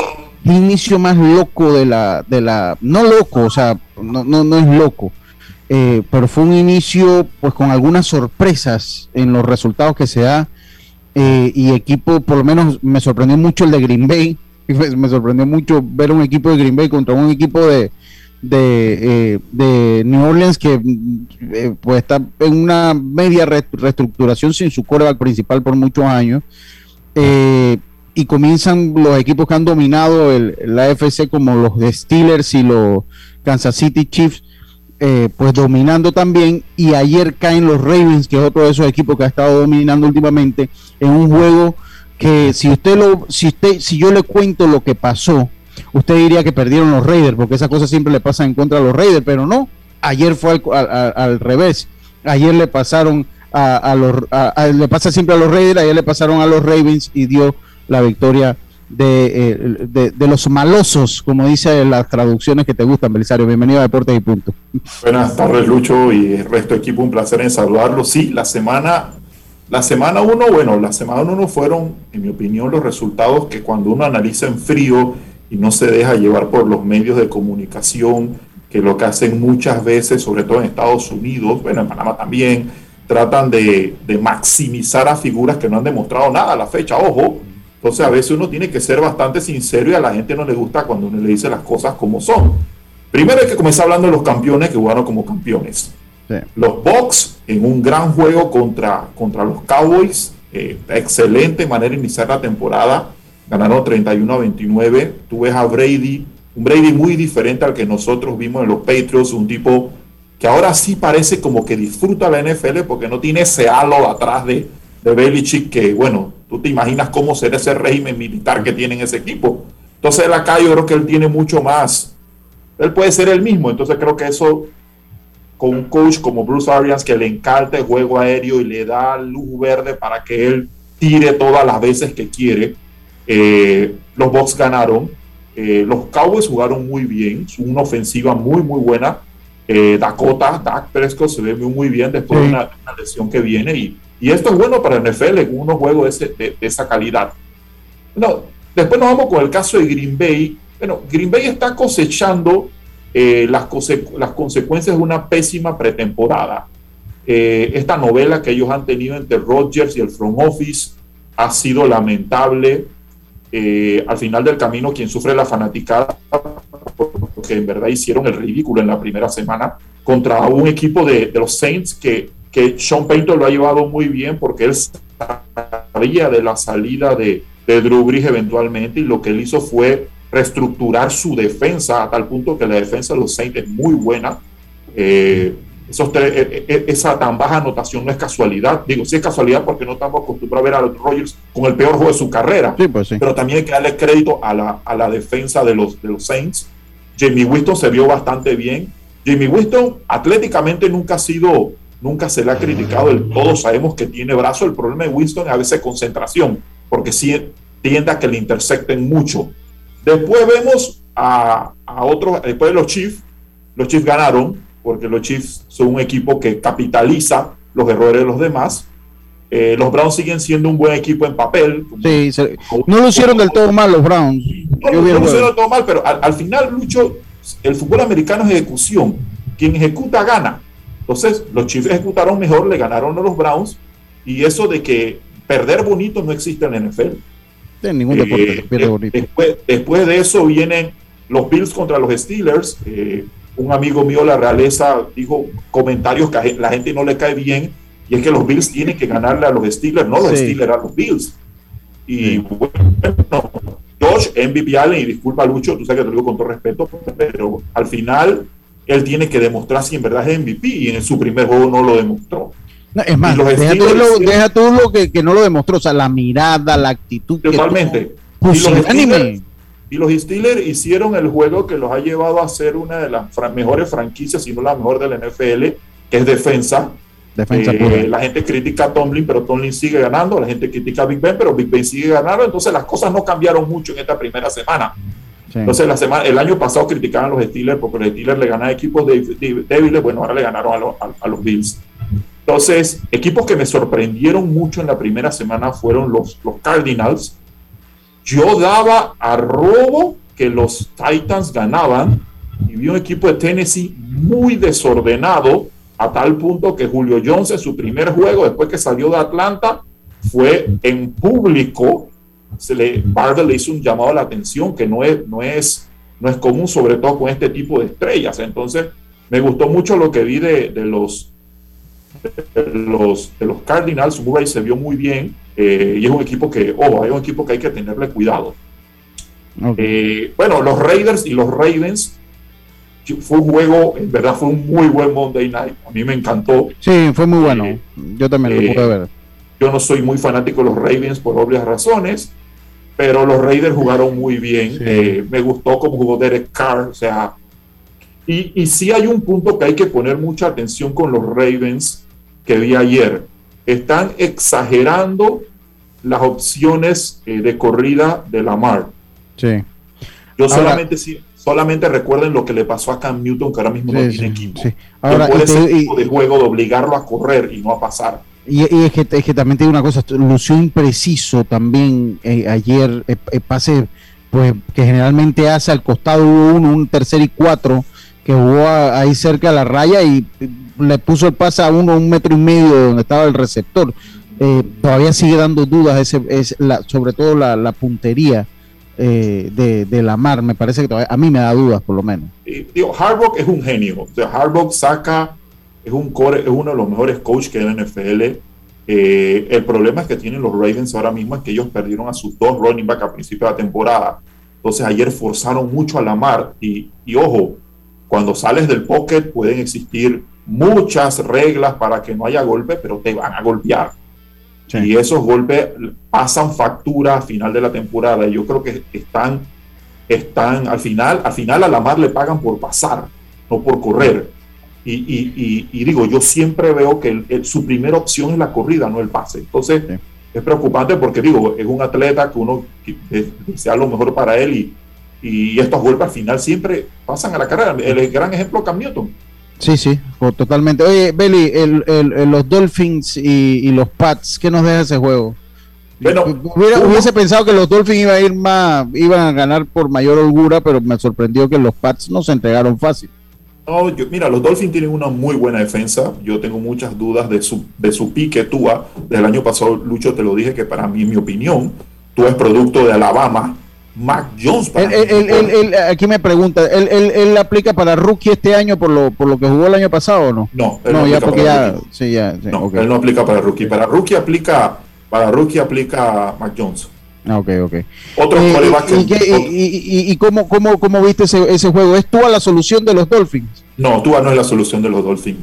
inicio más loco de la, de la, no loco, o sea, no, no, no es loco eh, pero fue un inicio pues con algunas sorpresas en los resultados que se da eh, y equipo, por lo menos me sorprendió mucho el de Green Bay, me sorprendió mucho ver un equipo de Green Bay contra un equipo de, de, eh, New Orleans que pues está en una media reestructuración sin su coreback principal por muchos años. Y comienzan los equipos que han dominado el, la AFC como los Steelers y los Kansas City Chiefs eh, pues dominando también y ayer caen los Ravens, que es otro de esos equipos que ha estado dominando últimamente en un juego que si usted lo si usted si yo le cuento lo que pasó, usted diría que perdieron los Raiders, porque esa cosa siempre le pasa en contra a los Raiders, pero no, ayer fue al, revés. Ayer le pasaron a, los le pasa siempre a los Raiders, ayer le pasaron a los Ravens y dio la victoria eh, de, de, los malosos, como dice las traducciones que te gustan, Belisario. Bienvenido a Deportes y Punto. Buenas tardes, Lucho, y el resto del equipo. Un placer en saludarlo. Sí, la semana, la semana uno, bueno, la semana uno fueron, en mi opinión, los resultados que cuando uno analiza en frío y no se deja llevar por los medios de comunicación, que lo que hacen muchas veces, sobre todo en Estados Unidos, bueno, en Panamá también, tratan de, de maximizar a figuras que no han demostrado nada a la fecha. Ojo, entonces a veces uno tiene que ser bastante sincero y a la gente no le gusta cuando uno le dice las cosas como son. Primero hay que comenzar hablando de los campeones que jugaron como campeones. Los Bucks en un gran juego contra, contra los Cowboys, eh, excelente manera de iniciar la temporada, ganaron 31 a 29. Tú ves a Brady, un Brady muy diferente al que nosotros vimos en los Patriots, un tipo que ahora sí parece como que disfruta la NFL porque no tiene ese halo atrás de, de Belichick que, bueno, tú te imaginas cómo será ese régimen militar que tiene en ese equipo. Entonces acá yo creo que él tiene mucho más. Él puede ser el mismo. Entonces creo que eso con un coach como Bruce Arians que le encanta el juego aéreo y le da luz verde para que él tire todas las veces que quiere. Eh, los Bucks ganaron. Eh, los Cowboys jugaron muy bien. Una ofensiva muy, muy buena. Eh, Dakota, Dak Prescott se ve muy, bien después de una, una lesión que viene y y esto es bueno para NFL en unos juegos de, esa calidad. No, después nos vamos con el caso de Green Bay. Bueno, Green Bay está cosechando eh, las, las consecuencias de una pésima pretemporada. Eh, esta novela que ellos han tenido entre Rodgers y el front office ha sido lamentable. Eh, al final del camino, quien sufre la fanaticada, porque en verdad hicieron el ridículo en la primera semana contra un equipo de, de los Saints que que Sean Payton lo ha llevado muy bien porque él sabía de la salida de, de Drew Brees eventualmente y lo que él hizo fue reestructurar su defensa a tal punto que la defensa de los Saints es muy buena. Eh, esos eh, eh, esa tan baja anotación no es casualidad. Digo, sí es casualidad porque no estamos acostumbrados a ver a los Rogers con el peor juego de su carrera. Pues Pero también hay que darle crédito a la, a la defensa de los, de los Saints. Jamie Winston se vio bastante bien Jimmy Winston atléticamente nunca ha sido, nunca se le ha criticado del todo. Sabemos que tiene brazo. El problema de Winston es a veces concentración, porque sí tiende a que le intersecten mucho. Después vemos a, a otros, después de los Chiefs, los Chiefs ganaron, porque los Chiefs son un equipo que capitaliza los errores de los demás. Eh, los Browns siguen siendo un buen equipo en papel. Sí, no lo hicieron del todo mal los Browns. No, no, lo hicieron del todo mal, pero al, al, final, Lucho, el fútbol americano es ejecución. Quien ejecuta gana. Entonces, los Chiefs ejecutaron mejor, le ganaron a los Browns. Y eso de que perder bonito no existe en la NFL. En ningún deporte eh, pierde bonito. Después, después, de eso vienen los Bills contra los Steelers. Eh, un amigo mío, la realeza, dijo comentarios que a la gente no le cae bien y es que los Bills tienen que ganarle a los Steelers, no los sí. Steelers a los Bills. Y bueno, Josh, MVP Allen, y disculpa Lucho, tú sabes que te lo digo con todo respeto, pero al final él tiene que demostrar si en verdad es MVP y en su primer juego no lo demostró. No, es más, deja tú, lo, deja tú, lo, que, que, no lo demostró, o sea, la mirada, la actitud. Totalmente. Que y, los Steelers, y los Steelers hicieron el juego que los ha llevado a ser una de las fra mejores franquicias, si no la mejor de la NFL, que es defensa. Defensa eh, la gente critica a Tomlin, pero Tomlin sigue ganando. La gente critica a Big Ben, pero Big Ben sigue ganando. Entonces las cosas no cambiaron mucho en esta primera semana. Entonces la semana, el año pasado criticaban a los Steelers porque los Steelers le ganaban equipos débiles. Bueno, ahora le ganaron a, lo, a, a los Bills. Entonces, equipos que me sorprendieron mucho en la primera semana fueron los, los Cardinals. Yo daba a robo que los Titans ganaban y vi un equipo de Tennessee muy desordenado a tal punto que Julio Jones en su primer juego, después que salió de Atlanta, fue en público. Se le, Barber le hizo un llamado a la atención que no es, no, es, no es común, sobre todo con este tipo de estrellas. Entonces, me gustó mucho lo que vi de, de los de los, de los Cardinals, Murray se vio muy bien eh, y es un equipo que, ojo, es un equipo que hay que tenerle cuidado. Okay. Eh, bueno, los Raiders y los Ravens fue un juego, en verdad fue un muy buen Monday Night, a mí me encantó. Sí, fue muy bueno, eh, yo también lo pude ver. Yo no soy muy fanático de los Ravens por obvias razones, pero los Raiders jugaron muy bien, sí. me gustó cómo jugó Derek Carr, o sea, y, y sí hay un punto que hay que poner mucha atención con los Ravens, que vi ayer. Están exagerando las opciones eh, de corrida de Lamar. Sí. Yo ahora, solamente, solamente recuerden lo que le pasó a Cam Newton, que ahora mismo sí, no tiene equipo. Sí. Ahora, puede ser tipo de juego de obligarlo a correr y no a pasar. Y, es, que, es, que, también te digo una cosa, lució impreciso también eh, ayer, eh, pase pues que generalmente hace al costado uno, un tercer y cuatro, que jugó ahí cerca de la raya y le puso el pase a uno un metro y medio de donde estaba el receptor. Eh, todavía sigue dando dudas ese, es sobre todo la, puntería eh, de, la mar. Me parece que todavía, a mí me da dudas por lo menos. Y, es un genio. O sea, Harbaugh saca, es, un core, es uno de los mejores coaches que hay en la NFL. Eh, el problema es que tienen los Ravens ahora mismo es que ellos perdieron a sus dos running back a principio de la temporada. Entonces ayer forzaron mucho a la mar y, y ojo, cuando sales del pocket pueden existir muchas reglas para que no haya golpe, pero te van a golpear. Sí. Y esos golpes pasan factura a final de la temporada. Y yo creo que están, están al final, al final a la mar le pagan por pasar, no por correr. Y, y, y, y digo, yo siempre veo que el, el, su primera opción es la corrida, no el pase. Entonces, sí. es preocupante porque digo, es un atleta que uno que sea lo mejor para él y, y estos golpes al final siempre pasan a la carrera. El gran ejemplo Cam Newton Sí, sí, totalmente. Oye, Beli, el, el, los Dolphins y, y, los Pats, ¿qué nos deja ese juego? Bueno, Hubiera, hubiese pensado que los Dolphins iban a ir más, iban a ganar por mayor holgura, pero me sorprendió que los Pats no se entregaron fácil. No, yo, mira, los Dolphins tienen una muy buena defensa. Yo tengo muchas dudas de su, de su pique Tua. Del año pasado, Lucho, te lo dije que para mí, en mi opinión, tú es producto de Alabama Mac Jones. Él, él, él, aquí me pregunta, ¿él, él, aplica para rookie este año por lo, por lo que jugó el año pasado o no? No, no, no ya porque ya, sí, ya, sí, no, okay. él no aplica para rookie. Para rookie aplica, para rookie aplica Mac Jones. Ah, ok, ok. Otro eh, ¿Y, y, y, y, cómo, cómo, cómo viste ese, ese juego? ¿Es Tua la solución de los Dolphins? No, Tua no es la solución de los Dolphins.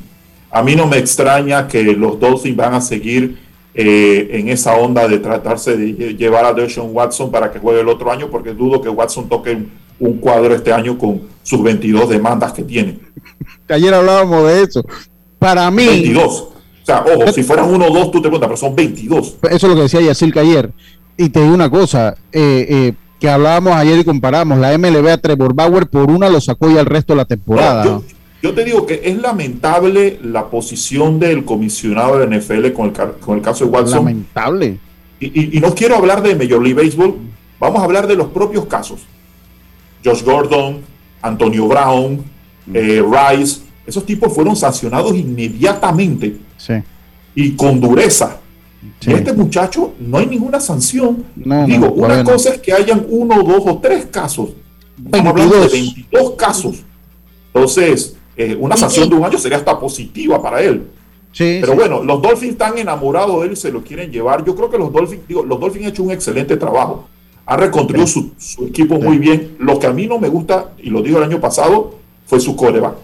A mí no me extraña que los Dolphins van a seguir eh, en esa onda de tratarse de llevar a Deshaun Watson para que juegue el otro año, porque dudo que Watson toque un, un cuadro este año con sus 22 demandas que tiene. Ayer hablábamos de eso. Para mí. 22. O sea, ojo, si fueran uno o dos, tú te cuentas, pero son 22. Eso es lo que decía Yacirca ayer. Y te digo una cosa, eh, eh, que hablábamos ayer y comparamos, la MLB a Trevor Bauer por una lo sacó ya el resto de la temporada. yo, yo, te digo que es lamentable la posición del comisionado de la NFL con el, con el caso de Watson. Lamentable. Y, y, y no quiero hablar de Major League Baseball, vamos a hablar de los propios casos. Josh Gordon, Antonio Brown, eh, Rice, esos tipos fueron sancionados inmediatamente sí. y con dureza. Sí. Este muchacho no hay ninguna sanción. No, Digo, no, una bueno. cosa es que hayan uno, dos o tres casos. Estamos hablando de 22 casos. Entonces, eh, una sanción de un año sería hasta positiva para él. Sí, Pero sí. bueno, los Dolphins están enamorados de él y se lo quieren llevar. Yo creo que los Dolphins, digo, los Dolphins han hecho un excelente trabajo. Han reconstruido su, su equipo muy bien. Lo que a mí no me gusta, y lo digo el año pasado, fue su coreback.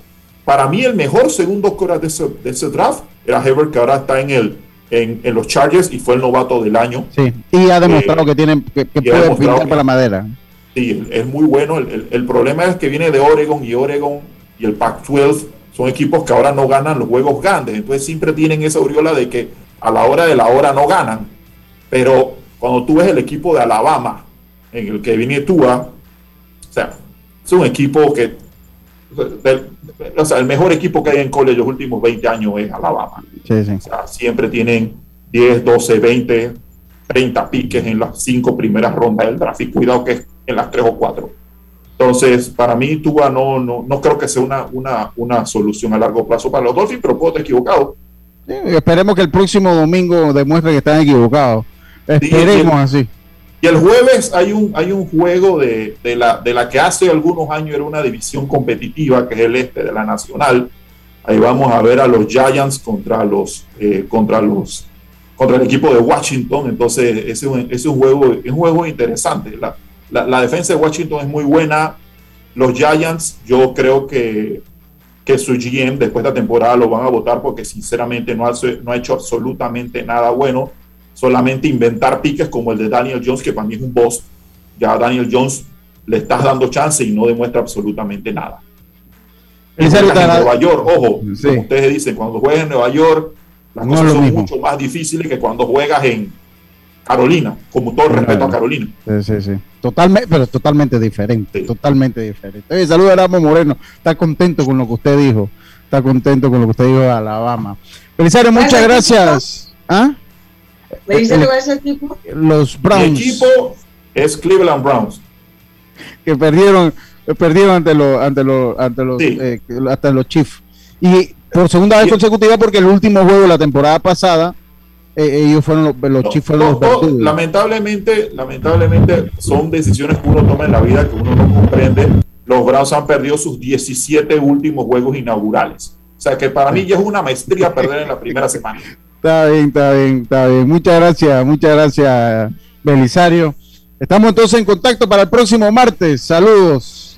Para mí, el mejor segundo coreback de ese, de ese draft era Herbert, que ahora está en, el, en, en los Chargers y fue el novato del año. Sí, y ha demostrado Eh, que, tiene, que, que puede pintar que- para madera. Sí, es muy bueno. El, el- el problema es que viene de Oregon y Oregon y el Pac-12 son equipos que ahora no ganan los juegos grandes. Entonces siempre tienen esa aureola de que a la hora de la hora no ganan. Pero cuando tú ves el equipo de Alabama, en el que viene Tua, o sea, es un equipo que, del- o sea, el mejor equipo que hay en college los últimos 20 años es Alabama. Sí, sí. O sea, siempre tienen 10, 12, 20, 30 piques en las cinco primeras rondas del draft. Y cuidado que es en las tres o cuatro. Entonces, para mí, Tua no, no, no creo que sea una, una, una solución a largo plazo para los Dolphins, pero puedo estar equivocado. Sí, esperemos que el próximo domingo demuestre que están equivocados. Esperemos sí. así. Y el jueves hay un, hay un juego de, de la, de la que hace algunos años era una división competitiva, que es el este de la Nacional. Ahí vamos a ver a los Giants contra los, eh, contra los contra el equipo de Washington. Entonces, ese es un, juego, es un juego interesante. La, la, la defensa de Washington es muy buena. Los Giants, yo creo que, que su GM después de esta temporada lo van a votar porque sinceramente no, no ha hecho absolutamente nada bueno. Solamente inventar piques como el de Daniel Jones, que para mí es un boss. Ya a Daniel Jones le estás dando chance y no demuestra absolutamente nada. Y En Nueva York, ojo, Sí. como ustedes dicen, cuando juegas en Nueva York, las No es cosas son mismo. mucho más difíciles que cuando juegas en Carolina, como todo el respeto a Carolina. Sí, sí, sí. Totalmente, pero totalmente diferente. Totalmente diferente. Oye, saludos a Ramos Moreno. Está contento con lo que usted dijo. Está contento con lo que usted dijo de Alabama. Belisario, muchas gracias. ¿Ah? ¿Me dice El- cuál es el equipo? Los Mi Browns equipo es Cleveland Browns. que perdieron, perdieron ante los, ante los, ante los, eh, hasta los Chiefs. Y por segunda vez consecutiva, porque el último juego de la temporada pasada, eh, ellos fueron los, los Chiefs fueron No, lamentablemente, lamentablemente son decisiones que uno toma en la vida que uno no comprende. Los Browns han perdido sus 17 últimos juegos inaugurales. O sea que para mí ya es una maestría perder en la primera semana. Está bien, está bien, está bien. Muchas gracias, muchas gracias, Belisario. Estamos entonces en contacto para el próximo martes. Saludos.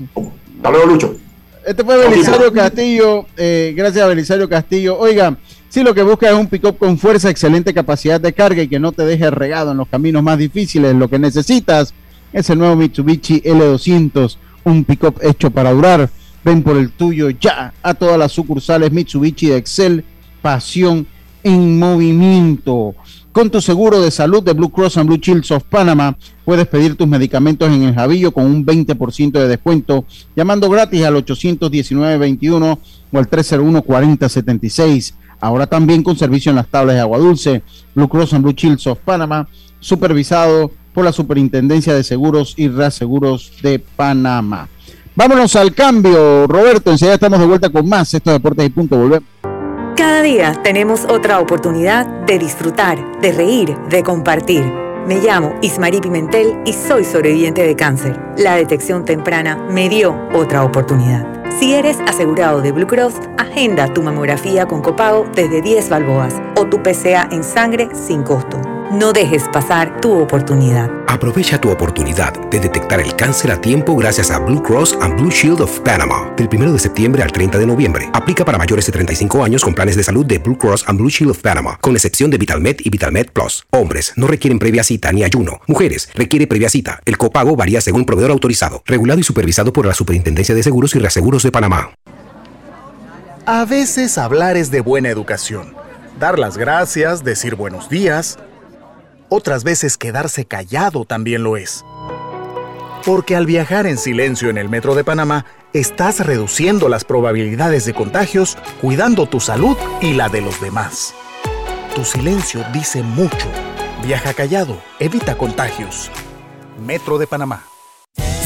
Hasta luego, Lucho. Este fue Belisario Castillo. eh, gracias Belisario Castillo. Oiga, si lo que busca es un pick-up con fuerza, excelente capacidad de carga y que no te deje regado en los caminos más difíciles, lo que necesitas es el nuevo Mitsubishi L200, un pick-up hecho para durar. Ven por el tuyo ya a todas las sucursales Mitsubishi de Excel, pasión en movimiento. Con tu seguro de salud de Blue Cross and Blue Shields of Panama, puedes pedir tus medicamentos en el Javillo con un 20% de descuento, llamando gratis al 819-21 o al 301-4076. Ahora también con servicio en las tablas de agua dulce. Blue Cross and Blue Shields of Panama, supervisado por la Superintendencia de Seguros y Reaseguros de Panamá. Vámonos al cambio, Roberto. Enseguida estamos de vuelta con más. Estos deportes y punto. Volvemos. Cada día tenemos otra oportunidad de disfrutar, de reír, de compartir. Me llamo Ismarí Pimentel y soy sobreviviente de cáncer. La detección temprana me dio otra oportunidad. Si eres asegurado de Blue Cross, agenda tu mamografía con copago desde 10 balboas o tu PCA en sangre sin costo. No dejes pasar tu oportunidad. Aprovecha tu oportunidad de detectar el cáncer a tiempo gracias a Blue Cross and Blue Shield of Panama. Del 1 de septiembre al 30 de noviembre. Aplica para mayores de 35 años con planes de salud de Blue Cross and Blue Shield of Panama, con excepción de VitalMed y VitalMed Plus. Hombres no requieren previa cita ni ayuno. Mujeres requiere previa cita. El copago varía según proveedor autorizado, regulado y supervisado por la Superintendencia de Seguros y Reaseguros de Panamá. A veces hablar es de buena educación. Dar las gracias, decir buenos días otras veces quedarse callado también lo es. Porque al viajar en silencio en el metro de Panamá, estás reduciendo las probabilidades de contagios, cuidando tu salud y la de los demás. Tu silencio dice mucho. Viaja callado, evita contagios. Metro de Panamá.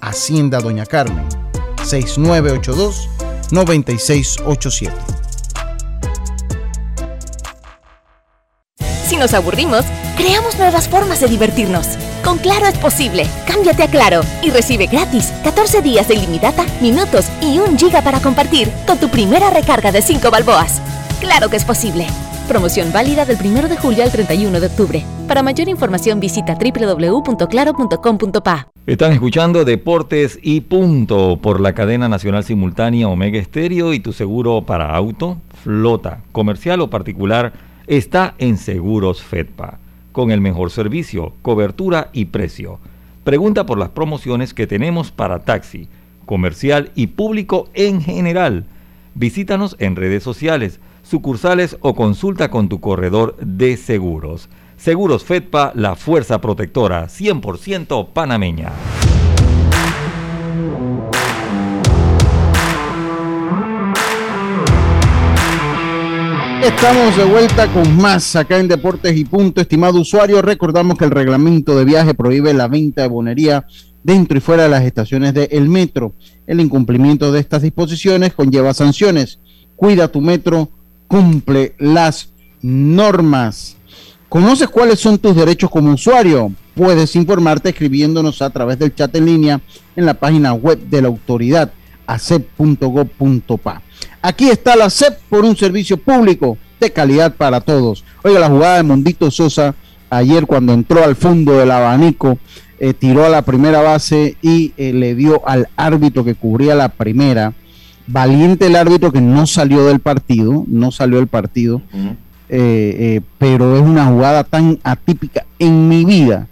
Hacienda Doña Carmen 6982-9687. Si nos aburrimos, creamos nuevas formas de divertirnos. Con Claro es posible. Cámbiate a Claro y recibe gratis 14 días de ilimitada, minutos y un giga para compartir con tu primera recarga de 5 balboas. Claro que es posible. Promoción válida del 1 de julio al 31 de octubre. Para mayor información visita www.claro.com.pa. Están escuchando Deportes y Punto por la cadena nacional simultánea Omega Estéreo y tu seguro para auto, flota, comercial o particular está en Seguros Fedpa, con el mejor servicio, cobertura y precio. Pregunta por las promociones que tenemos para taxi, comercial y público en general. Visítanos en redes sociales sucursales o consulta con tu corredor de seguros. Seguros Fedpa, la fuerza protectora 100% panameña. Estamos de vuelta con más acá en Deportes y Punto. Estimado usuario, recordamos que el reglamento de viaje prohíbe la venta de bonería dentro y fuera de las estaciones del metro. El incumplimiento de estas disposiciones conlleva sanciones. Cuida tu metro cumple las normas. ¿Conoces cuáles son tus derechos como usuario? Puedes informarte escribiéndonos a través del chat en línea en la página web de la autoridad acep.gov.pa. Aquí está la CEP por un servicio público de calidad para todos. Oiga, la jugada de Mondito Sosa ayer cuando entró al fondo del abanico, eh, tiró a la primera base y eh, le dio al árbitro que cubría la primera Valiente el árbitro que no salió del partido, no salió del partido, eh, eh, pero es una jugada tan atípica. En mi vida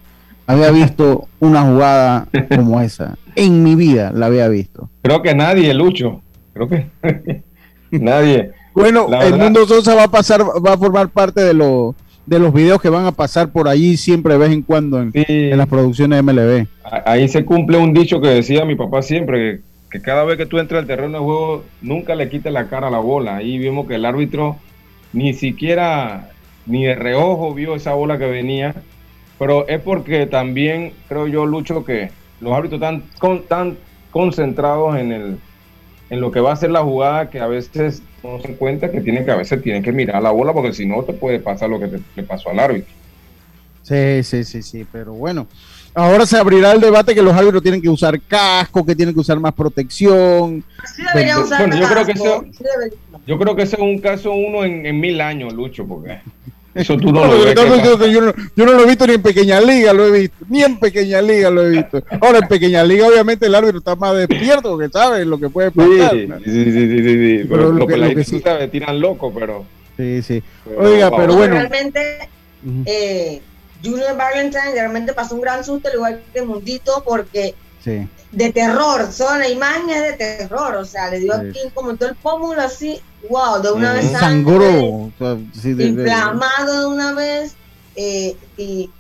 había visto una jugada como esa. En mi vida la había visto. Creo que nadie, Lucho. Creo que Nadie. Bueno, el mundo Sosa va a pasar, va a formar parte de los de los videos que van a pasar por allí siempre de vez en cuando en, las producciones de MLB. Ahí se cumple un dicho que decía mi papá siempre, que, cada vez que tú entras al terreno de juego, nunca le quites la cara a la bola. Ahí vimos que el árbitro ni siquiera, ni de reojo vio esa bola que venía, pero es porque también creo yo, Lucho, que los árbitros están tan concentrados en el en lo que va a ser la jugada que a veces no se cuenta que tienen que a veces tienen que mirar la bola porque si no te puede pasar lo que te, pasó al árbitro. Sí, sí, sí, sí, pero bueno. Ahora se abrirá el debate que los árbitros tienen que usar casco, que tienen que usar más protección. bueno, yo creo que eso, yo creo que ese es un caso uno en, en mil años, Lucho, porque eso tú no, lo ves. yo, no, yo no lo he visto ni en pequeña liga, lo he visto. Ni en pequeña liga lo he visto. Ahora, en pequeña liga, obviamente, el árbitro está más despierto porque sabe lo que puede pasar. Sí, sí, sí, sí, sí, Pero, lo, que, la sabe, tiran loco, pero. Sí, sí. Oiga, pero bueno. Realmente, eh, Junior Valentine realmente pasó un gran susto, al igual que Mundito, porque. Sí. De terror, son la imagen es de terror, o sea, le dio aquí como todo el pómulo así, wow, de una vez sangró, inflamado de una vez, eh, y,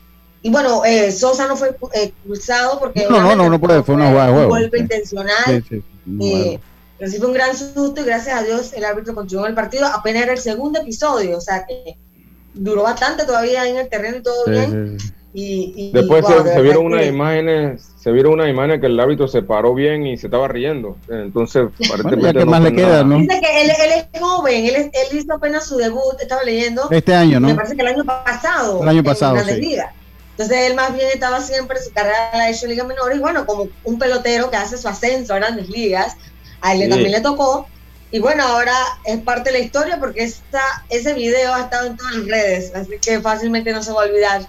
y, bueno, eh, Sosa no fue expulsado porque no, no, no, no puede, fue una jugada de juego. Un golpe intencional. Sí, eh, pero sí fue un gran susto y gracias a Dios el árbitro continuó el partido. Apenas era el segundo episodio, o sea que duró bastante todavía en el terreno y todo bien. Y, Después se, vieron unas imágenes, se vieron unas imágenes que el árbitro se paró bien y se estaba riendo. Entonces, bueno, más le queda, ¿no? Dice que él, él es joven, él, él, hizo apenas su debut, estaba leyendo. Este año, ¿no? Me parece que el año pasado. El año pasado, sí. Entonces él más bien estaba siempre, su carrera la ha hecho en Liga Menor y bueno, como un pelotero que hace su ascenso a grandes ligas, a él también le tocó. Y bueno, ahora es parte de la historia porque esta, ese video ha estado en todas las redes, así que fácilmente no se va a olvidar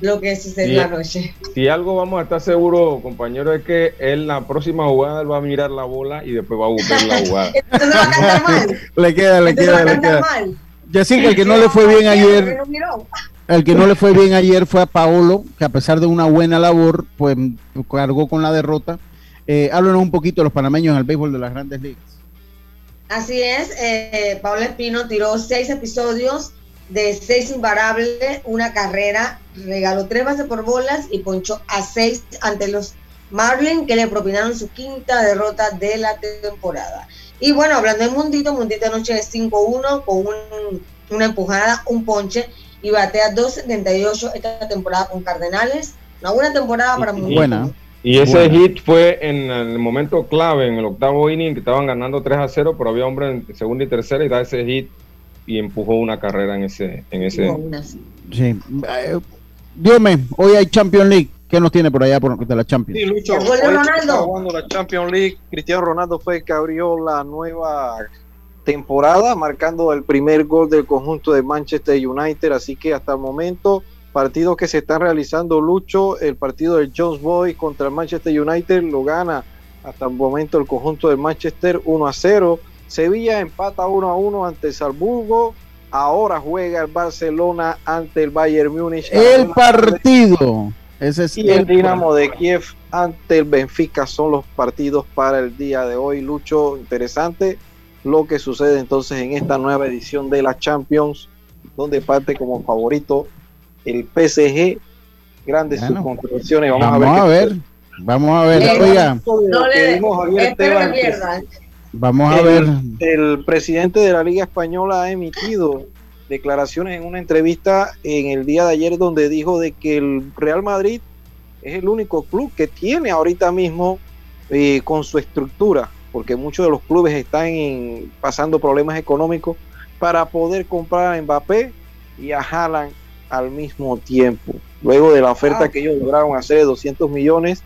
lo que sucedió anoche. Si algo vamos a estar seguros, compañero, es que en la próxima jugada él va a mirar la bola y después va a buscar la jugada. Entonces va a cantar mal. le queda, le queda, le queda. Ya sí, que el que no le fue bien ayer, el que no le fue bien ayer fue a Paolo, que a pesar de una buena labor, pues cargó con la derrota. Eh, háblanos un poquito de los panameños en el béisbol de las grandes ligas. Así es, eh, Pablo Espino tiró seis episodios de seis imparables, una carrera, regaló tres bases por bolas y ponchó a seis ante los Marlins que le propinaron su quinta derrota de la temporada. Y bueno, hablando de Mundito, Mundito anoche es 5-1 con una empujada, un ponche y batea 2.78 esta temporada con Cardenales. Una buena temporada para Mundito. Buena. Y ese hit fue en el momento clave, en el octavo inning, que estaban ganando 3 a 0, pero había hombre en segunda y tercera y da ese hit y empujó una carrera en ese. En ese... Sí. Eh, dígame, hoy hay Champions League. ¿Qué nos tiene por allá por, de la Champions? Sí, Lucho, hoy jugando la Champions League. Cristiano Ronaldo fue el que abrió la nueva temporada, marcando el primer gol del conjunto de Manchester United. Así que hasta el momento, partidos que se están realizando, Lucho, el partido del Jones Boy contra el Manchester United lo gana hasta el momento el conjunto de Manchester 1 a 0. Sevilla empata 1 a 1 ante Salzburgo. Ahora juega el Barcelona ante el Bayern Múnich. El partido. Ese es y el, Dinamo de Kiev ante el Benfica son los partidos para el día de hoy. Lucho, interesante lo que sucede entonces en esta nueva edición de la Champions, donde parte como favorito el PSG. Grandes sus contribuciones. Vamos, a ver. Vamos a ver. Oiga. No le, Vamos a ver. El presidente de la Liga Española ha emitido declaraciones en una entrevista en el día de ayer donde dijo de que el Real Madrid es el único club que tiene ahorita mismo eh, con su estructura, porque muchos de los clubes están pasando problemas económicos para poder comprar a Mbappé y a Haaland al mismo tiempo. Luego de la oferta ah. que ellos lograron hacer de 200 millones,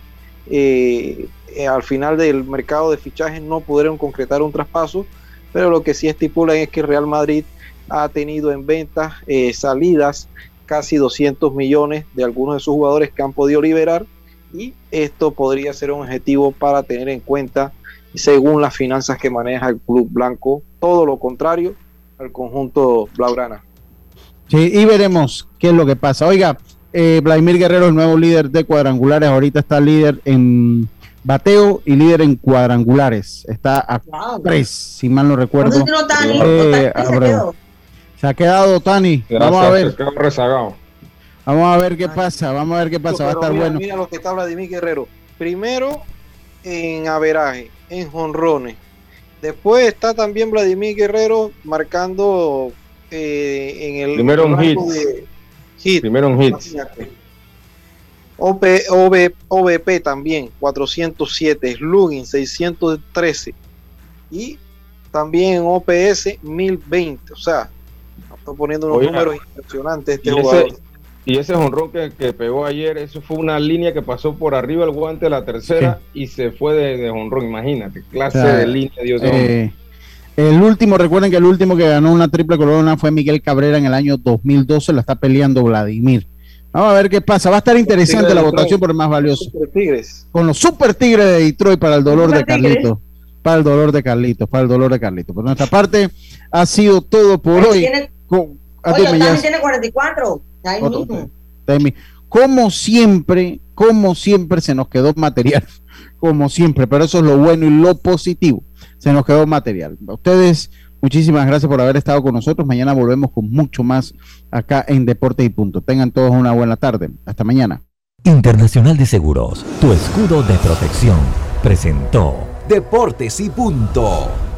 eh, eh, al final del mercado de fichajes no pudieron concretar un traspaso, pero lo que sí estipulan es que Real Madrid ha tenido en ventas eh, salidas casi 200 millones de algunos de sus jugadores que han podido liberar y esto podría ser un objetivo para tener en cuenta según las finanzas que maneja el club blanco, todo lo contrario al conjunto blaugrana. Sí, y veremos qué es lo que pasa. Oiga, eh, Vladimir Guerrero, el nuevo líder de cuadrangulares, ahorita está líder en bateo y líder en cuadrangulares. Está a tres, si mal no recuerdo. Eh, Tani se Abreu. quedó. Se ha quedado Tani. Vamos a ver. Rezagado. Vamos a ver qué pasa. Vamos a ver qué pasa. Va a estar mira, bueno. Mira lo que está Vladimir Guerrero. Primero en averaje, en jonrones. Después está también Vladimir Guerrero marcando eh, en el Primero hits. de hit. Primero hits. Imagínate. OP, OB OBP también, 407, Slugging 613 y también en OPS 1020. O sea, está poniendo unos Oiga, números impresionantes este Y ese, jugador. y ese jonrón que, que pegó ayer, eso fue una línea que pasó por arriba el guante de la tercera y se fue de, de jonrón. Imagínate, clase O sea, de línea dio ese hombre. Eh, el último, recuerden que el último que ganó una triple corona fue Miguel Cabrera en el año 2012, la está peleando Vladimir. Vamos a ver qué pasa. Va a estar interesante la votación por el más valioso. Super Tigres. Con los Super Tigres de Detroit para el dolor de. Carlitos. Para el dolor de Carlitos, para el dolor de Carlitos. Por nuestra parte, ha sido todo por hoy. Tiene- Con- ah, Oye, Jazz. tiene 44. Ahí Otro, mismo. Como siempre, como siempre se nos quedó material, como siempre, pero eso es lo bueno y lo positivo, se nos quedó material. A ustedes, muchísimas gracias por haber estado con nosotros. Mañana volvemos con mucho más acá en Deportes y Punto. Tengan todos una buena tarde. Hasta mañana. Internacional de Seguros, tu escudo de protección, presentó Deportes y punto.